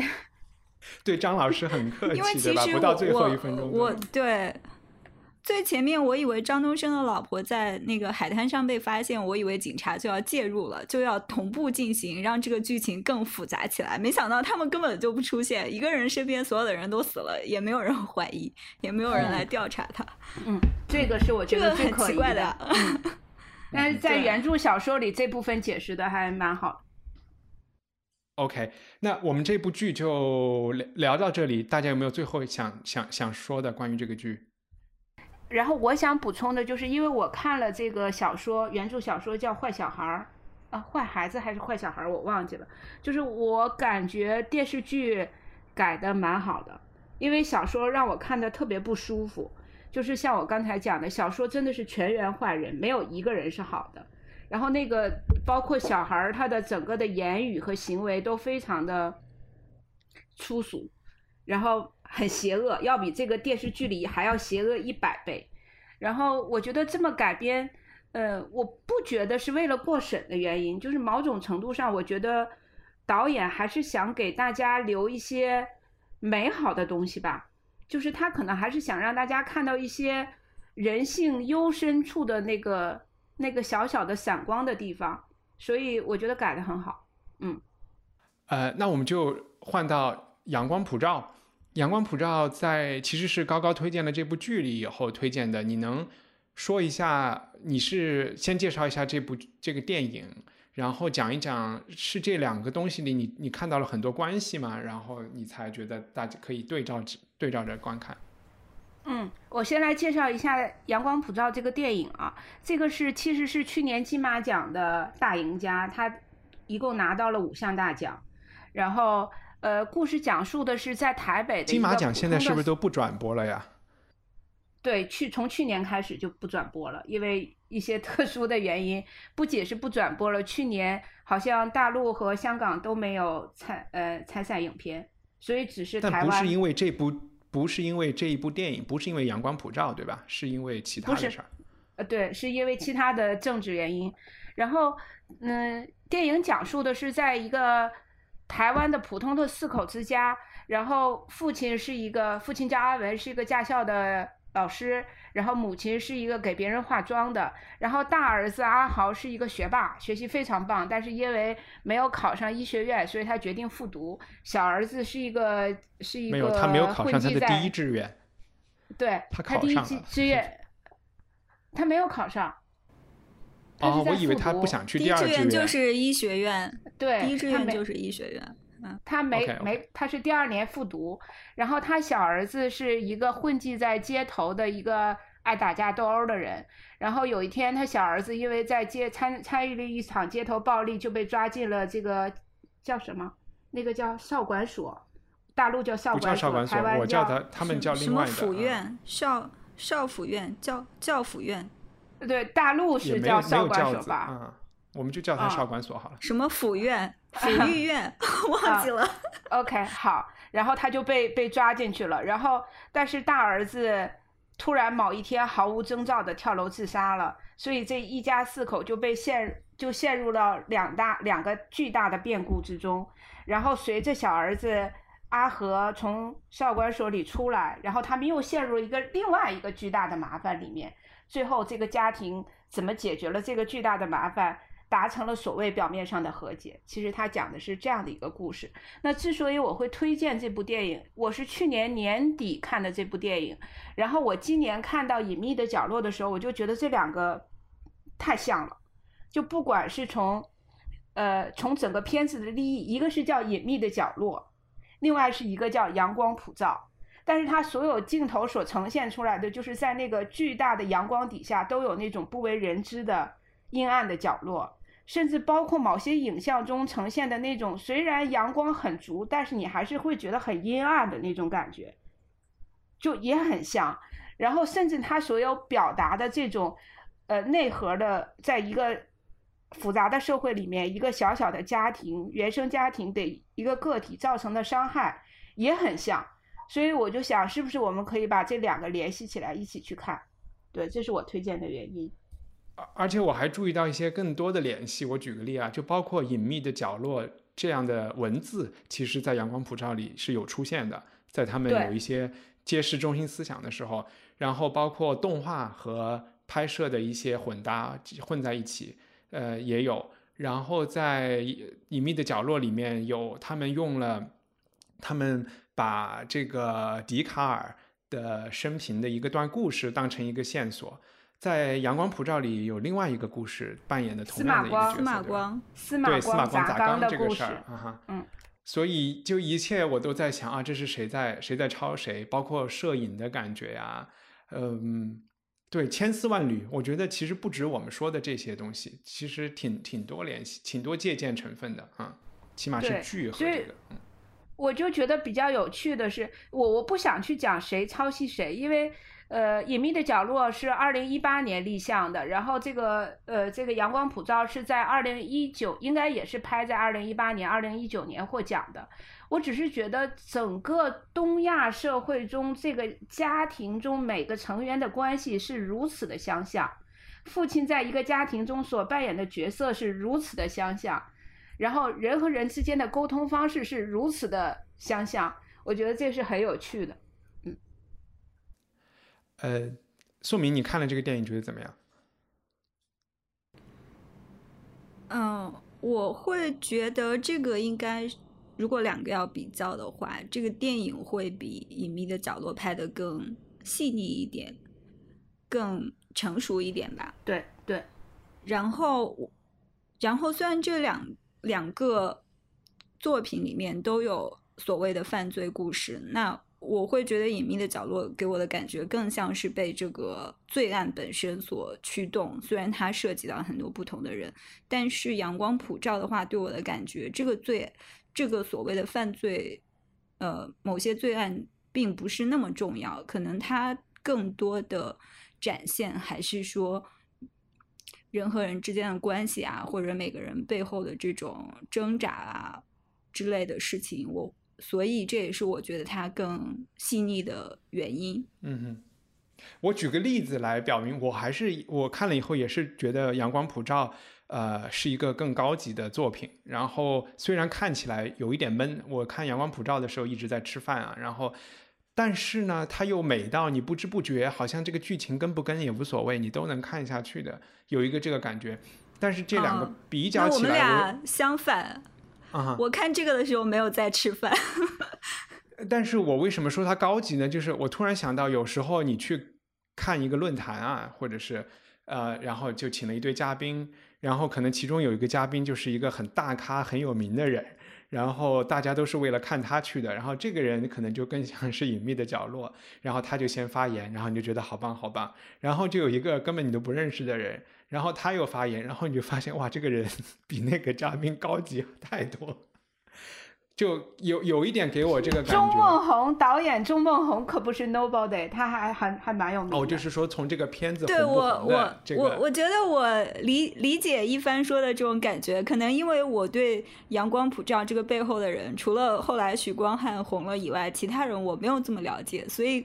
对张老师很客气，对吧？不到最后一分钟，我对。最前面我以为张东升的老婆在那个海滩上被发现，我以为警察就要介入了，就要同步进行，让这个剧情更复杂起来。没想到他们根本就不出现，一个人身边所有的人都死了，也没有人怀疑，也没有人来调查他。嗯，这个是我觉得最很奇怪的。但是在原著小说里，这部分解释的还蛮好。OK，那我们这部剧就聊聊到这里，大家有没有最后想想想说的关于这个剧？然后我想补充的就是，因为我看了这个小说，原著小说叫《坏小孩儿》，啊，坏孩子还是坏小孩儿，我忘记了。就是我感觉电视剧改的蛮好的，因为小说让我看的特别不舒服。就是像我刚才讲的，小说真的是全员坏人，没有一个人是好的。然后那个包括小孩儿，他的整个的言语和行为都非常的粗俗，然后。很邪恶，要比这个电视剧里还要邪恶一百倍。然后我觉得这么改编，呃，我不觉得是为了过审的原因，就是某种程度上，我觉得导演还是想给大家留一些美好的东西吧。就是他可能还是想让大家看到一些人性幽深处的那个那个小小的闪光的地方。所以我觉得改的很好。嗯，呃，那我们就换到阳光普照。阳光普照在其实是高高推荐了这部剧里以后推荐的，你能说一下？你是先介绍一下这部这个电影，然后讲一讲是这两个东西里你你看到了很多关系吗？然后你才觉得大家可以对照着对照着观看。嗯，我先来介绍一下《阳光普照》这个电影啊，这个是其实是去年金马奖的大赢家，他一共拿到了五项大奖，然后。呃，故事讲述的是在台北的金马奖，现在是不是都不转播了呀？对，去从去年开始就不转播了，因为一些特殊的原因，不仅是不转播了，去年好像大陆和香港都没有参呃参赛影片，所以只是台湾。不是因为这部，不是因为这一部电影，不是因为阳光普照，对吧？是因为其他的事儿。呃，对，是因为其他的政治原因。然后，嗯。电影讲述的是在一个台湾的普通的四口之家，然后父亲是一个父亲叫阿文，是一个驾校的老师，然后母亲是一个给别人化妆的，然后大儿子阿豪是一个学霸，学习非常棒，但是因为没有考上医学院，所以他决定复读。小儿子是一个是一个没有，他没有考上他的第一志愿。对，他他第一志愿，他没有考上。他是哦，在我以为复读他不想去第一志第二志愿就是医学院，对，第一志愿就是医学院。嗯他没没，他是第二年复读，然后他小儿子是一个混迹在街头的一个爱打架斗殴的人，然后有一天他小儿子因为在街参参与了一场街头暴力，就被抓进了这个叫什么？那个叫少管所，大陆叫少管所，少管所台，湾我叫他他们什什叫另外的么府啊院、少少府院、教教府院，对，大陆是叫少管所吧？嗯，我们就叫他啊少管所好了。什么府院、府御院，忘记了。OK，好，然后他就被被抓进去了，然后但是大儿子突然某一天毫无征兆的跳楼自杀了，所以这一家四口就被陷就陷入了两大两个巨大的变故之中，然后随着小儿子阿和从少管所里出来，然后他们又陷入一个另外一个巨大的麻烦里面，最后这个家庭怎么解决了这个巨大的麻烦？达成了所谓表面上的和解，其实他讲的是这样的一个故事。那之所以我会推荐这部电影，我是去年年底看的这部电影，然后我今年看到《隐秘的角落》的时候，我就觉得这两个太像了，就不管是从呃从整个片子的立意，一个是叫《隐秘的角落》，另外是一个叫《阳光普照》。但是它所有镜头所呈现出来的，就是在那个巨大的阳光底下，都有那种不为人知的阴暗的角落，甚至包括某些影像中呈现的那种，虽然阳光很足，但是你还是会觉得很阴暗的那种感觉，就也很像。然后甚至他所有表达的这种，呃，内核的，在一个复杂的社会里面，一个小小的家庭、原生家庭给一个个体造成的伤害也很像。所以我就想，是不是我们可以把这两个联系起来一起去看？对，这是我推荐的原因。而而且我还注意到一些更多的联系。我举个例啊，就包括隐秘的角落这样的文字，其实在阳光普照里是有出现的，在他们有一些揭示中心思想的时候，然后包括动画和拍摄的一些混搭混在一起，呃，也有。然后在隐秘的角落里面有他们用了，他们把这个笛卡尔的生平的一个段故事当成一个线索。在《阳光普照》里有另外一个故事扮演的同样的一个角色，司马光，司马对司马光砸缸这个事，儿啊哈，嗯，所以就一切我都在想啊，这是谁在谁在抄谁，包括摄影的感觉呀，嗯，对，千丝万缕，我觉得其实不止我们说的这些东西，其实挺挺多联系，挺多借鉴成分的啊，起码是对剧和这个，嗯我就觉得比较有趣的是，我我不想去讲谁抄袭谁，因为呃，《隐秘的角落》是二零一八年立项的，然后这个呃，这个《阳光普照》是在二零一九，应该也是拍在二零一八年、二零一九年获奖的。我只是觉得整个东亚社会中，这个家庭中每个成员的关系是如此的相像，父亲在一个家庭中所扮演的角色是如此的相像。然后人和人之间的沟通方式是如此的相像，我觉得这是很有趣的。嗯呃，宋明，你看了这个电影觉得怎么样？嗯，我会觉得这个应该，如果两个要比较的话，这个电影会比《隐秘的角落》拍的更细腻一点，更成熟一点吧。对对，然后，然后虽然这两两个作品里面都有所谓的犯罪故事，那我会觉得《隐秘的角落》给我的感觉更像是被这个罪案本身所驱动。虽然它涉及到很多不同的人，但是《阳光普照》的话，对我的感觉，这个罪，这个所谓的犯罪，呃，某些罪案并不是那么重要，可能它更多的展现还是说。人和人之间的关系啊，或者每个人背后的这种挣扎啊之类的事情，我所以这也是我觉得它更细腻的原因。嗯哼，我举个例子来表明，我还是我看了以后也是觉得《阳光普照》呃是一个更高级的作品。然后虽然看起来有一点闷，我看《阳光普照》的时候一直在吃饭啊，然后但是呢，它又美到你不知不觉好像这个剧情跟不跟也无所谓，你都能看下去的，有一个这个感觉。但是这两个比较起来，我们俩相反啊。我看这个的时候没有在吃饭。但是我为什么说它高级呢？就是我突然想到，有时候你去看一个论坛啊，或者是呃，然后就请了一堆嘉宾，然后可能其中有一个嘉宾就是一个很大咖、很有名的人，然后大家都是为了看他去的，然后这个人可能就更像是隐秘的角落，然后他就先发言，然后你就觉得好棒好棒，然后就有一个根本你都不认识的人，然后他又发言，然后你就发现哇，这个人 比那个嘉宾高级太多。就有有一点给我这个感觉。钟梦宏导演，钟梦宏可不是 nobody，他还还还蛮有名的。哦，就是说从这个片子对我我我我觉得我理理解一帆说的这种感觉，可能因为我对《阳光普照》这个背后的人，除了后来许光汉红了以外，其他人我没有这么了解，所以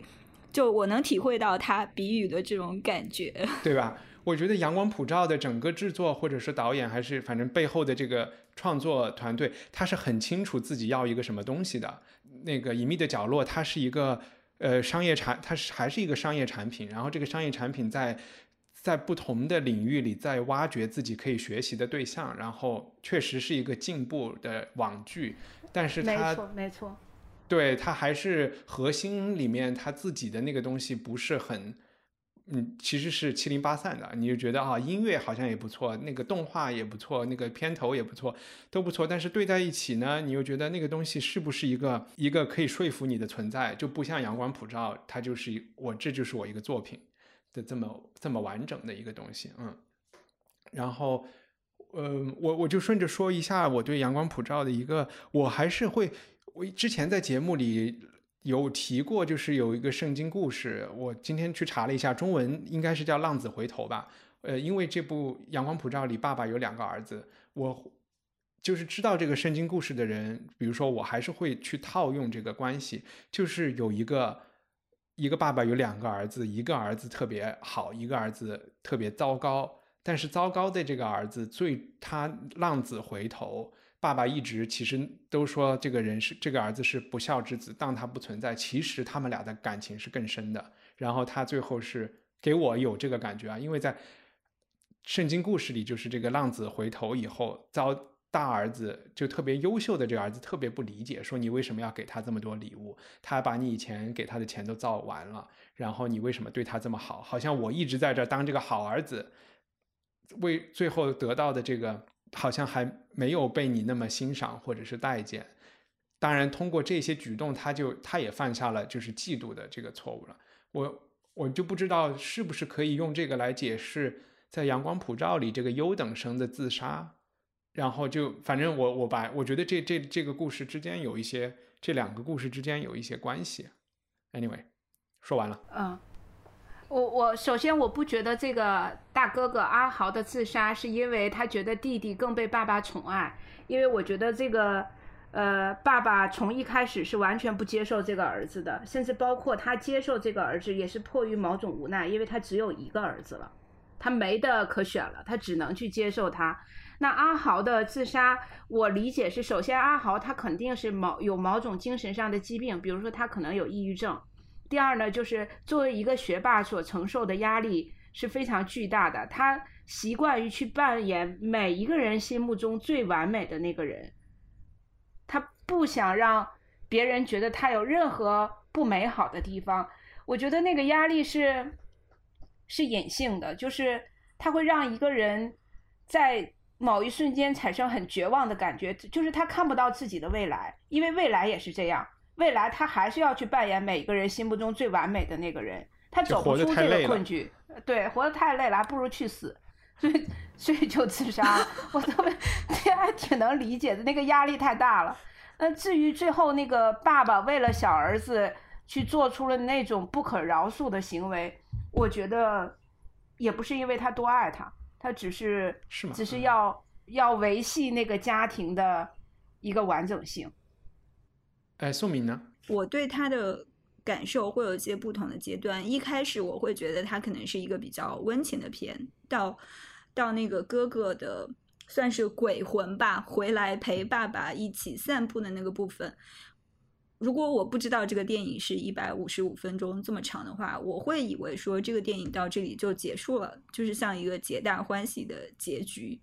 就我能体会到他比喻的这种感觉，对吧？我觉得《阳光普照》的整个制作，或者是导演，还是反正背后的这个创作团队，他是很清楚自己要一个什么东西的。那个《隐秘的角落》，它是一个呃商业产，它是还是一个商业产品。然后这个商业产品在在不同的领域里，在挖掘自己可以学习的对象。然后确实是一个进步的网剧，但是它没错没错，对它还是核心里面它自己的那个东西不是很。嗯，其实是七零八散的，你就觉得啊，音乐好像也不错，那个动画也不错，那个片头也不错，都不错。但是对在一起呢，你又觉得那个东西是不是一个一个可以说服你的存在？就不像阳光普照，它就是我这就是我一个作品的这么这么完整的一个东西。嗯，然后，呃，我我就顺着说一下我对阳光普照的一个，我还是会，我之前在节目里。有提过，就是有一个圣经故事。我今天去查了一下，中文应该是叫《浪子回头》吧。呃，因为这部《阳光普照》里，爸爸有两个儿子。我就是知道这个圣经故事的人，比如说，我还是会去套用这个关系，就是有一个一个爸爸有两个儿子，一个儿子特别好，一个儿子特别糟糕。但是糟糕的这个儿子，最他浪子回头。爸爸一直其实都说这个人是这个儿子是不孝之子，当他不存在，其实他们俩的感情是更深的。然后他最后是给我有这个感觉啊，因为在圣经故事里，就是这个浪子回头以后遭大儿子就特别优秀的这个儿子特别不理解，说你为什么要给他这么多礼物？他把你以前给他的钱都造完了，然后你为什么对他这么好？好像我一直在这当这个好儿子，为最后得到的这个。好像还没有被你那么欣赏或者是待见，当然通过这些举动，他就他也犯下了就是嫉妒的这个错误了。我我就不知道是不是可以用这个来解释在《阳光普照》里这个优等生的自杀，然后就反正我我把我觉得这这这个故事之间有一些这两个故事之间有一些关系。Anyway，说完了。嗯。我我首先我不觉得这个大哥哥阿豪的自杀是因为他觉得弟弟更被爸爸宠爱，因为我觉得这个，呃，爸爸从一开始是完全不接受这个儿子的，甚至包括他接受这个儿子也是迫于某种无奈，因为他只有一个儿子了，他没得可选了，他只能去接受他。那阿豪的自杀，我理解是首先阿豪他肯定是某有某种精神上的疾病，比如说他可能有抑郁症。第二呢，就是作为一个学霸所承受的压力是非常巨大的。他习惯于去扮演每一个人心目中最完美的那个人，他不想让别人觉得他有任何不美好的地方。我觉得那个压力是是隐性的，就是他会让一个人在某一瞬间产生很绝望的感觉，就是他看不到自己的未来，因为未来也是这样。未来他还是要去扮演每个人心目中最完美的那个人，他走不出这个困局。对，活得太累了，还不如去死，所以所以就自杀了。我特别这还挺能理解的，那个压力太大了。那至于最后那个爸爸为了小儿子去做出了那种不可饶恕的行为，我觉得也不是因为他多爱他，他只是只是要要维系那个家庭的一个完整性。哎，宋敏呢？我对他的感受会有一些不同的阶段。一开始我会觉得他可能是一个比较温情的片，到到那个哥哥的算是鬼魂吧，回来陪爸爸一起散步的那个部分。如果我不知道这个电影是一百五十五分钟这么长的话，我会以为说这个电影到这里就结束了，就是像一个皆大欢喜的结局。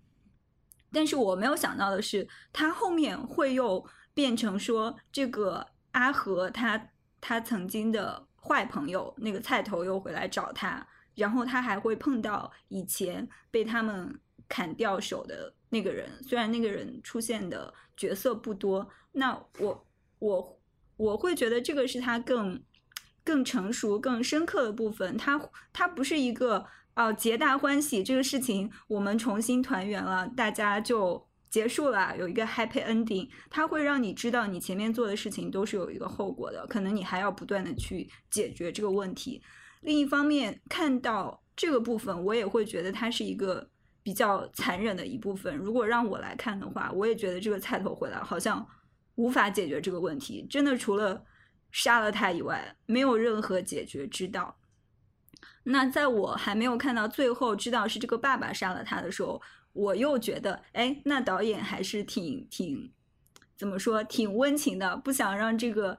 但是我没有想到的是，他后面会又变成说，这个阿和他他曾经的坏朋友那个菜头又回来找他，然后他还会碰到以前被他们砍掉手的那个人，虽然那个人出现的角色不多，那我我我会觉得这个是他更更成熟、更深刻的部分，他他不是一个。哦，皆大欢喜这个事情，我们重新团圆了，大家就结束了，有一个 happy ending。它会让你知道，你前面做的事情都是有一个后果的，可能你还要不断的去解决这个问题。另一方面，看到这个部分，我也会觉得它是一个比较残忍的一部分。如果让我来看的话，我也觉得这个菜头回来好像无法解决这个问题，真的除了杀了他以外，没有任何解决之道。那在我还没有看到最后知道是这个爸爸杀了他的时候，我又觉得，哎，那导演还是挺挺，怎么说，挺温情的，不想让这个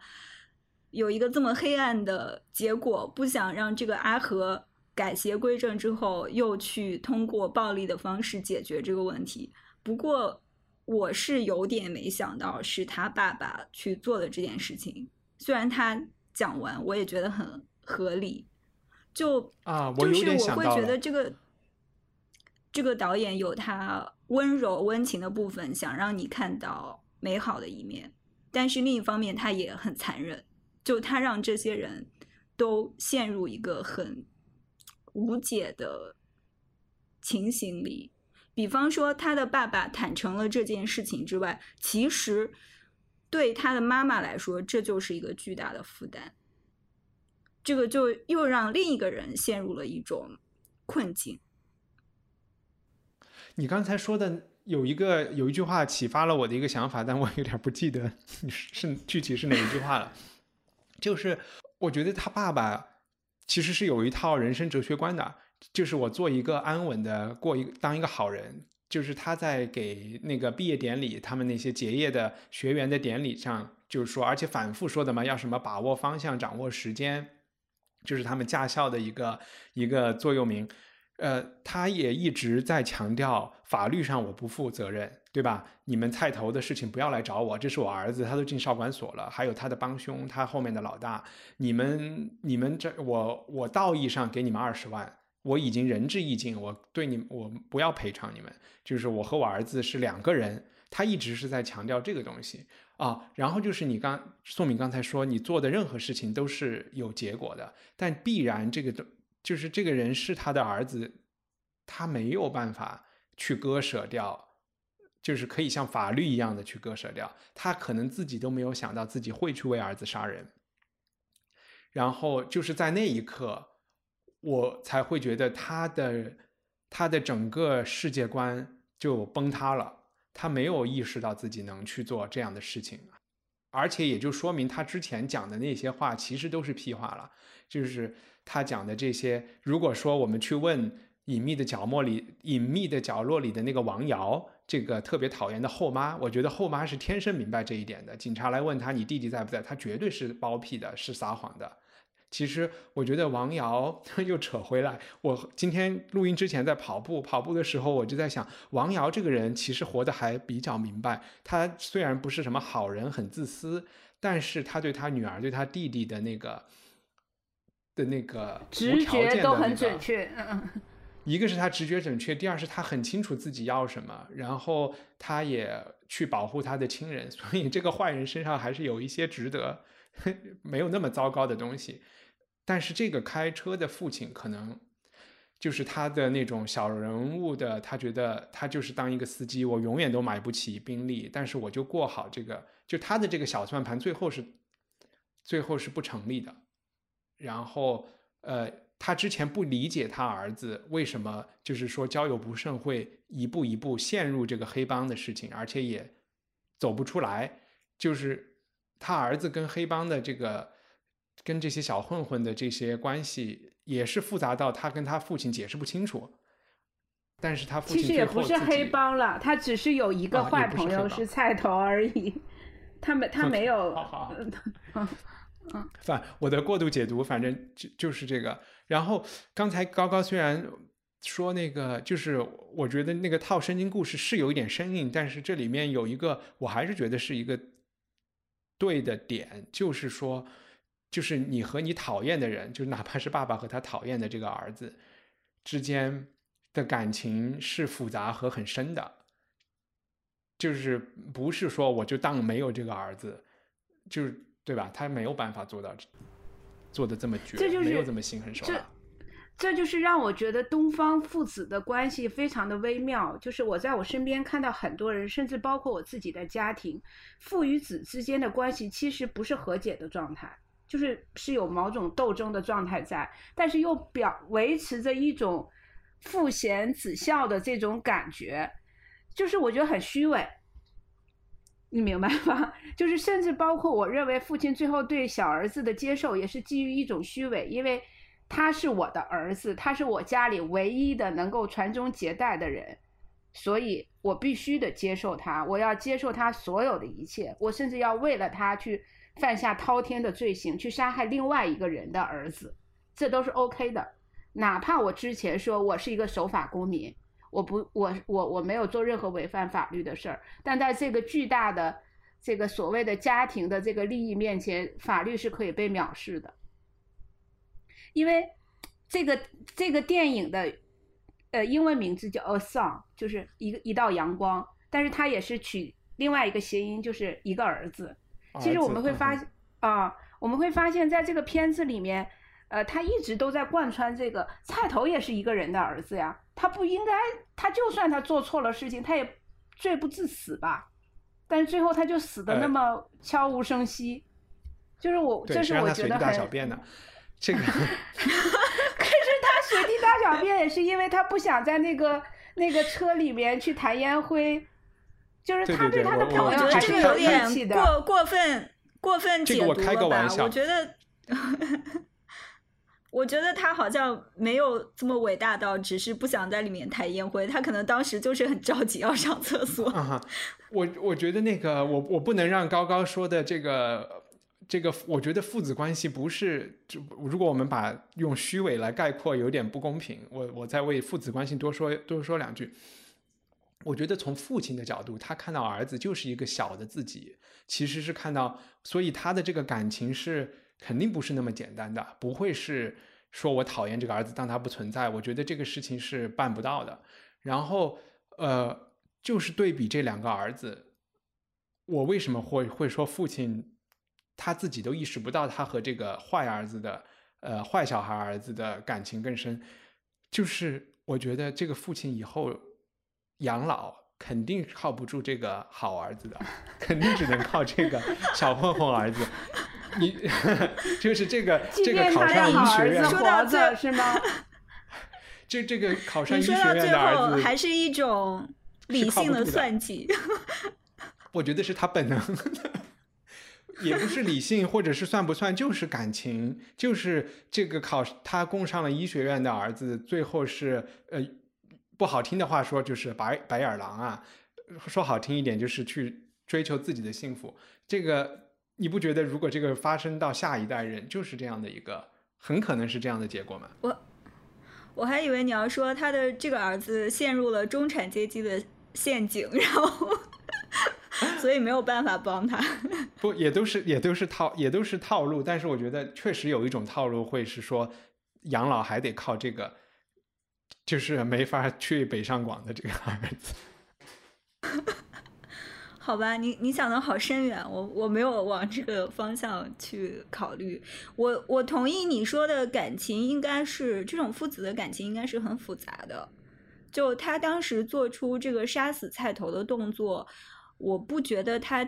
有一个这么黑暗的结果，不想让这个阿和改邪归正之后又去通过暴力的方式解决这个问题。不过我是有点没想到是他爸爸去做的这件事情，虽然他讲完我也觉得很合理。就啊，就是我会觉得这个这个导演有他温柔温情的部分，想让你看到美好的一面，但是另一方面他也很残忍，就他让这些人都陷入一个很无解的情形里。比方说，他的爸爸坦诚了这件事情之外，其实对他的妈妈来说，这就是一个巨大的负担。这个就又让另一个人陷入了一种困境。你刚才说的有一个有一句话启发了我的一个想法，但我有点不记得是是具体是哪一句话了。就是我觉得他爸爸其实是有一套人生哲学观的，就是我做一个安稳的过一当一个好人。就是他在给那个毕业典礼，他们那些结业的学员的典礼上，就是说，而且反复说的嘛，要什么把握方向，掌握时间。就是他们驾校的一个一个座右铭，呃，他也一直在强调法律上我不负责任，对吧？你们菜头的事情不要来找我，这是我儿子，他都进少管所了，还有他的帮凶，他后面的老大，你们你们这我我道义上给你们二十万，我已经仁至义尽，我对你我不要赔偿你们，就是我和我儿子是两个人，他一直是在强调这个东西。啊，然后就是你刚宋敏刚才说，你做的任何事情都是有结果的，但必然这个都就是这个人是他的儿子，他没有办法去割舍掉，就是可以像法律一样的去割舍掉，他可能自己都没有想到自己会去为儿子杀人，然后就是在那一刻，我才会觉得他的他的整个世界观就崩塌了。他没有意识到自己能去做这样的事情，而且也就说明他之前讲的那些话其实都是屁话了。就是他讲的这些，如果说我们去问隐秘的角落里、隐秘的角落里的那个王瑶，这个特别讨厌的后妈，我觉得后妈是天生明白这一点的。警察来问他你弟弟在不在，他绝对是包庇的，是撒谎的。其实我觉得王瑶 又扯回来。我今天录音之前在跑步，跑步的时候我就在想，王瑶这个人其实活得还比较明白。他虽然不是什么好人，很自私，但是他对他女儿、对他弟弟的那个的那个直觉都很准确。嗯，一个是他直觉准确，第二是他很清楚自己要什么，然后他也去保护他的亲人。所以这个坏人身上还是有一些值得 没有那么糟糕的东西。但是这个开车的父亲可能就是他的那种小人物的，他觉得他就是当一个司机，我永远都买不起宾利，但是我就过好这个，就他的这个小算盘最后是最后是不成立的。然后呃，他之前不理解他儿子为什么就是说交友不慎会一步一步陷入这个黑帮的事情，而且也走不出来，就是他儿子跟黑帮的这个。跟这些小混混的这些关系也是复杂到他跟他父亲解释不清楚。但是他父亲其实也不是黑帮了，他只是有一个坏朋友是菜头而已。他没 他没有。好好。反我的过度解读，反正就就是这个。然后刚才高高虽然说那个，就是我觉得那个套圣经故事是有一点生硬，但是这里面有一个，我还是觉得是一个对的点，就是说，就是你和你讨厌的人，就哪怕是爸爸和他讨厌的这个儿子之间的感情是复杂和很深的，就是不是说我就当没有这个儿子，就是。对吧？他没有办法做到做的这么绝，没有这么心狠手辣。这就是让我觉得东方父子的关系非常的微妙。就是我在我身边看到很多人，甚至包括我自己的家庭，父与子之间的关系其实不是和解的状态，就是是有某种斗争的状态在，但是又表维持着一种父贤子孝的这种感觉，就是我觉得很虚伪。你明白吗？就是甚至包括我认为父亲最后对小儿子的接受也是基于一种虚伪，因为他是我的儿子，他是我家里唯一的能够传宗接代的人，所以我必须得接受他，我要接受他所有的一切，我甚至要为了他去犯下滔天的罪行，去杀害另外一个人的儿子，这都是 OK 的，哪怕我之前说我是一个守法公民。我不，我我我没有做任何违反法律的事儿，但在这个巨大的这个所谓的家庭的这个利益面前，法律是可以被藐视的。因为这个这个电影的呃英文名字叫《A Song》，就是一个一道阳光，但是它也是取另外一个谐音，就是一个儿子。其实我们会发现啊，我们会发现在这个片子里面。呃，他一直都在贯穿这个菜头也是一个人的儿子呀，他不应该，他就算他做错了事情，他也罪不至死吧？但是最后他就死的那么悄无声息，就是我，这是我觉得很。这个。可是他随地大小便也是因为他不想在那个那个车里面去弹烟灰，就是他对他的朋友还是有点过过分过分解读了吧？我觉得。我觉得他好像没有这么伟大到只是不想在里面弹烟灰，他可能当时就是很着急要上厕所。我我觉得那个我我不能让高高说的这个这个，我觉得父子关系不是如果我们把用虚伪来概括，有点不公平。我我再为父子关系多说多说两句。我觉得从父亲的角度，他看到儿子就是一个小的自己，其实是看到，所以他的这个感情是。肯定不是那么简单的，不会是说我讨厌这个儿子，当他不存在。我觉得这个事情是办不到的。然后，呃，就是对比这两个儿子，我为什么会会说父亲他自己都意识不到他和这个坏儿子的，呃，坏小孩儿子的感情更深？就是我觉得这个父亲以后养老肯定靠不住这个好儿子的，肯定只能靠这个小混混儿子。你 就是这个 这个考上医学院说到这是吗？这这个考上医学院的儿子还是一种理性的算计。我觉得是他本能，也不是理性，或者是算不算，就是感情，就是这个考他供上了医学院的儿子，最后是呃不好听的话说就是白白眼狼啊，说好听一点就是去追求自己的幸福，这个。你不觉得如果这个发生到下一代人，就是这样的一个，很可能是这样的结果吗？我我还以为你要说他的这个儿子陷入了中产阶级的陷阱，然后 所以没有办法帮他。不，也都是也都是套也都是套路，但是我觉得确实有一种套路会是说，养老还得靠这个，就是没法去北上广的这个儿子。好吧，你你想的好深远，我我没有往这个方向去考虑。我我同意你说的感情应该是这种父子的感情应该是很复杂的。就他当时做出这个杀死菜头的动作，我不觉得他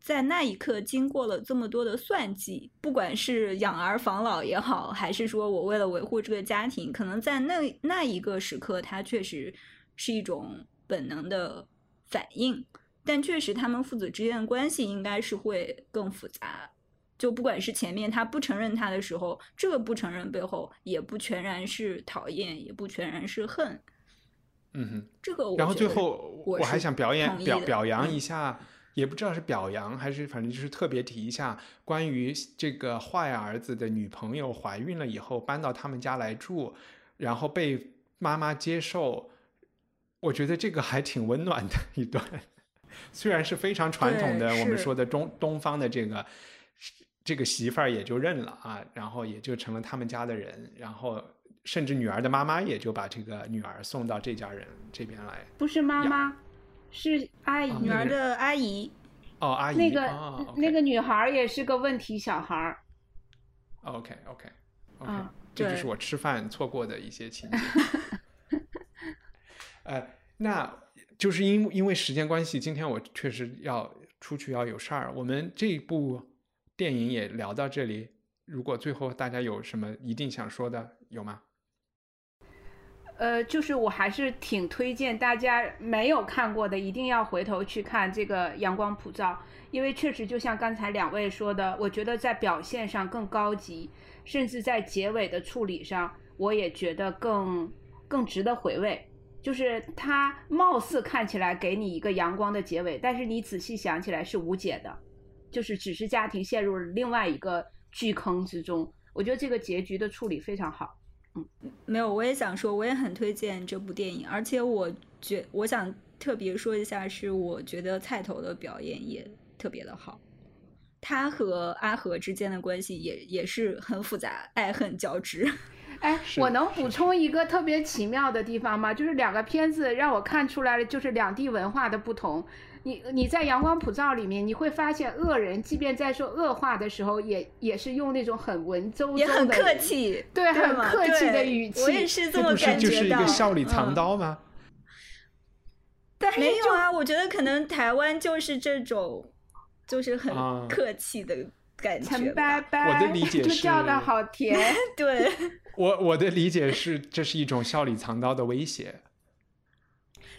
在那一刻经过了这么多的算计，不管是养儿防老也好，还是说我为了维护这个家庭，可能在那那一个时刻，他确实是一种本能的反应。但确实，他们父子之间的关系应该是会更复杂，就不管是前面他不承认他的时候，这个不承认背后也不全然是讨厌，也不全然是恨。嗯哼，这个我然后最后我是还想表演表表扬嗯一下，也不知道是表扬还是反正就是特别提一下关于这个坏儿子的女朋友怀孕了以后搬到他们家来住，然后被妈妈接受，我觉得这个还挺温暖的一段，虽然是非常传统的我们说的中东方的这个。这个媳妇儿也就认了啊，然后也就成了他们家的人，然后甚至女儿的妈妈也就把这个女儿送到这家人这边来。不是妈妈，是阿姨。啊女儿的阿姨，哦，阿姨，那个、哦、那个女孩儿也是个问题小孩儿。OK OK OK，、嗯这就是我吃饭错过的一些情节。呃，那就是因因为时间关系，今天我确实要出去要有事儿。我们这部电影也聊到这里。如果最后大家有什么一定想说的，有吗？呃，就是我还是挺推荐大家没有看过的，一定要回头去看这个《阳光普照》，因为确实就像刚才两位说的，我觉得在表现上更高级，甚至在结尾的处理上，我也觉得更更值得回味。就是它貌似看起来给你一个阳光的结尾，但是你仔细想起来是无解的，就是只是家庭陷入了另外一个巨坑之中。我觉得这个结局的处理非常好。嗯没有，我也想说，我也很推荐这部电影，而且我觉我想特别说一下，是我觉得菜头的表演也特别的好，他和阿和之间的关系也也是很复杂，爱恨交织。哎，我能补充一个特别奇妙的地方吗？就是两个片子让我看出来了，就是两地文化的不同。你你在《阳光普照》里面，你会发现恶人即便在说恶话的时候，也也是用那种很文绉绉的，也很客，气，对很客气的语气我也是这这不是么感觉就是一个笑里藏嗯刀吗？但没有啊，我觉得可能台湾就是这种，就是很啊客气的感觉陈吧。拜拜，我的理解就是叫的好甜。对，我我的理解是，这是一种笑里藏刀的威胁。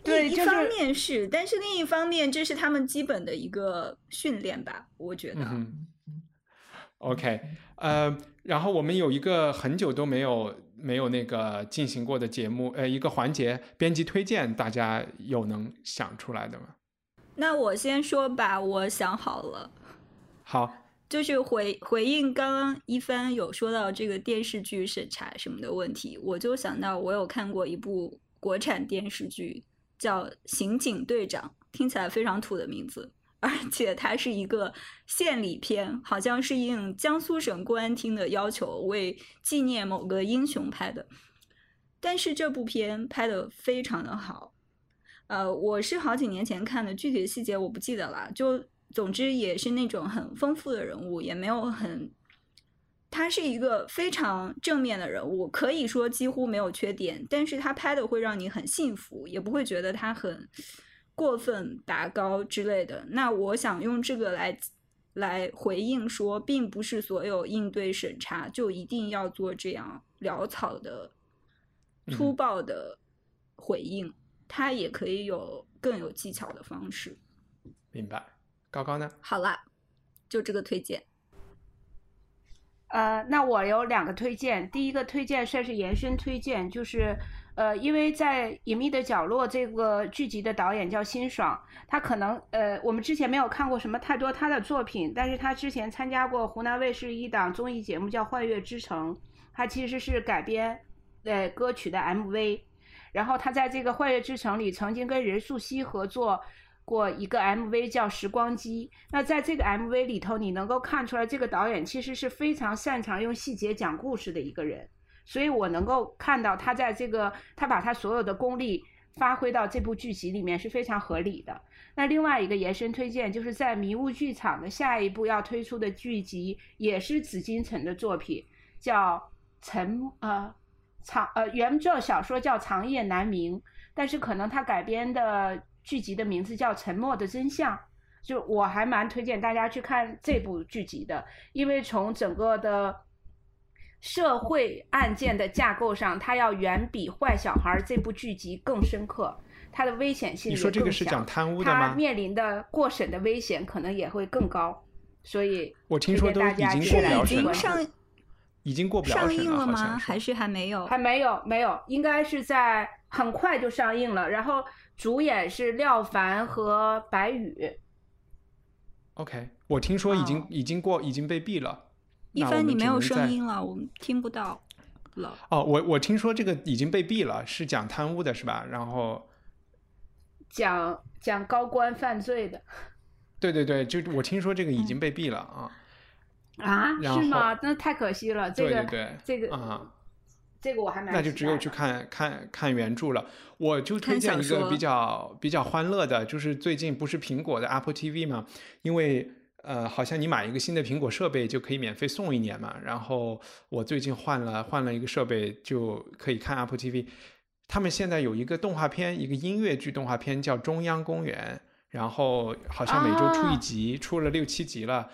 对一一方面是，但是另一方面，这是他们基本的一个训练吧，我觉得。嗯，OK，呃，然后我们有一个很久都没有没有那个进行过的节目，呃，一个环节，编辑推荐，大家有能想出来的吗？那我先说吧，我想好了。好，就是回回应刚刚一帆有说到这个电视剧审查什么的问题，我就想到我有看过一部国产电视剧叫《刑警队长》，听起来非常土的名字，而 且它是一个献礼片，好像是应江苏省公安厅的要求为纪念某个英雄拍的。但是这部片拍的非常的好，呃，我是好几年前看的，具体的细节我不记得了。就总之也是那种很丰富的人物，也没有很，他是一个非常正面的人物，可以说几乎没有缺点。但是他拍的会让你很幸福，也不会觉得他很过分拔高之类的。那我想用这个来来回应说，并不是所有应对审查就一定要做这样潦草的、粗嗯暴的回应，他也可以有更有技巧的方式。明白。高高呢？好啦，就这个推荐。呃，那我有两个推荐，第一个推荐算是延伸推荐，就是呃，因为在《隐秘的角落》这个剧集的导演叫辛爽，他可能呃，我们之前没有看过什么太多他的作品，但是他之前参加过湖南卫视一档综艺节目叫《幻乐之城》，他其实是改编呃歌曲的 MV，然后他在这个《幻乐之城》里曾经跟任素汐合作。过一个 MV 叫《时光机》，那在这个 MV 里头，你能够看出来，这个导演其实是非常擅长用细节讲故事的一个人，所以我能够看到他在这个他把他所有的功力发挥到这部剧集里面是非常合理的。那另外一个延伸推荐，就是在迷雾剧场的下一部要推出的剧集，也是紫禁城的作品，叫《沉》呃长呃原作小说叫《长夜难明》，但是可能他改编的。剧集的名字叫《沉默的真相》，就我还蛮推荐大家去看这部剧集的，因为从整个的社会案件的架构上，它要远比《坏小孩》这部剧集更深刻，它的危险性你也说这个是更小讲贪污的吗？它面临的过审的危险可能也会更高。所以我听说都已经过不了审了，已经过不了上映了吗？还是还没有？还没有，没有，应该是在很快就上映了。然后主演是廖凡和白宇。OK，我听说已经已经过，已经被毙了。一帆，你没有声音了，我们听不到了。哦，我我听说这个已经被毙了，是讲贪污的，是吧？然后讲讲高官犯罪的。对对对，就我听说这个已经被毙了啊。啊？是吗？那太可惜了。这个对这个啊，这个我还蛮……那就只有去看看看原著了。我就推荐一个比较比较欢乐的，就是最近不是苹果的 Apple TV 嘛？因为。呃，好像你买一个新的苹果设备就可以免费送一年嘛。然后我最近换了换了一个设备，就可以看 Apple TV。他们现在有一个动画片，一个音乐剧动画片叫《中央公园》，然后好像每周出一集，出了六七集了，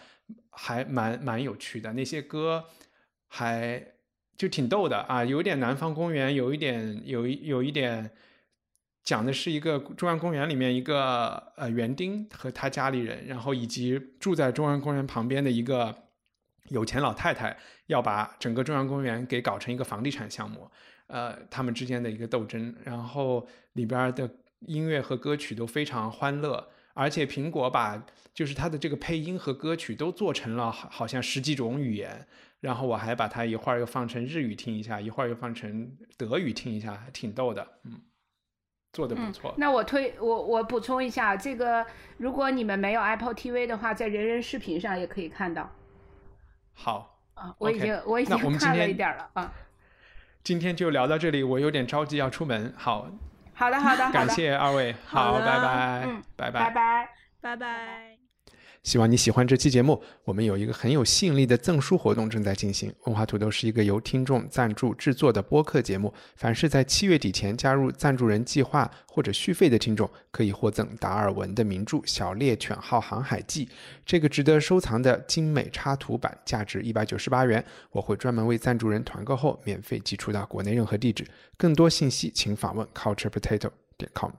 还蛮蛮有趣的。那些歌还就挺逗的啊，有点南方公园，有一点有一有一点。讲的是一个中央公园里面一个呃园丁和他家里人，然后以及住在中央公园旁边的一个有钱老太太，要把整个中央公园给搞成一个房地产项目，呃，他们之间的一个斗争。然后里边的音乐和歌曲都非常欢乐，而且苹果把就是它的这个配音和歌曲都做成了好像十几种语言。然后我还把它一会儿又放成日语听一下，一会儿又放成德语听一下，还挺逗的，嗯。做的不错。那我推我我补充一下，这个如果你们没有 Apple TV 的话，在人人视频上也可以看到。好啊，我已经我已经看了一点了啊。今天就聊到这里，我有点着急要出门。好，好的好的，感谢二位，好，拜拜，嗯，拜拜，拜拜，拜拜。希望你喜欢这期节目。我们有一个很有吸引力的赠书活动正在进行。文化土豆是一个由听众赞助制作的播客节目。凡是在七月底前加入赞助人计划或者续费的听众，可以获赠达尔文的名著《小猎犬号航海记》这个值得收藏的精美插图版，价值一百九十八元。我会专门为赞助人团购后免费寄出到国内任何地址。更多信息请访问 culturepotato 点 com。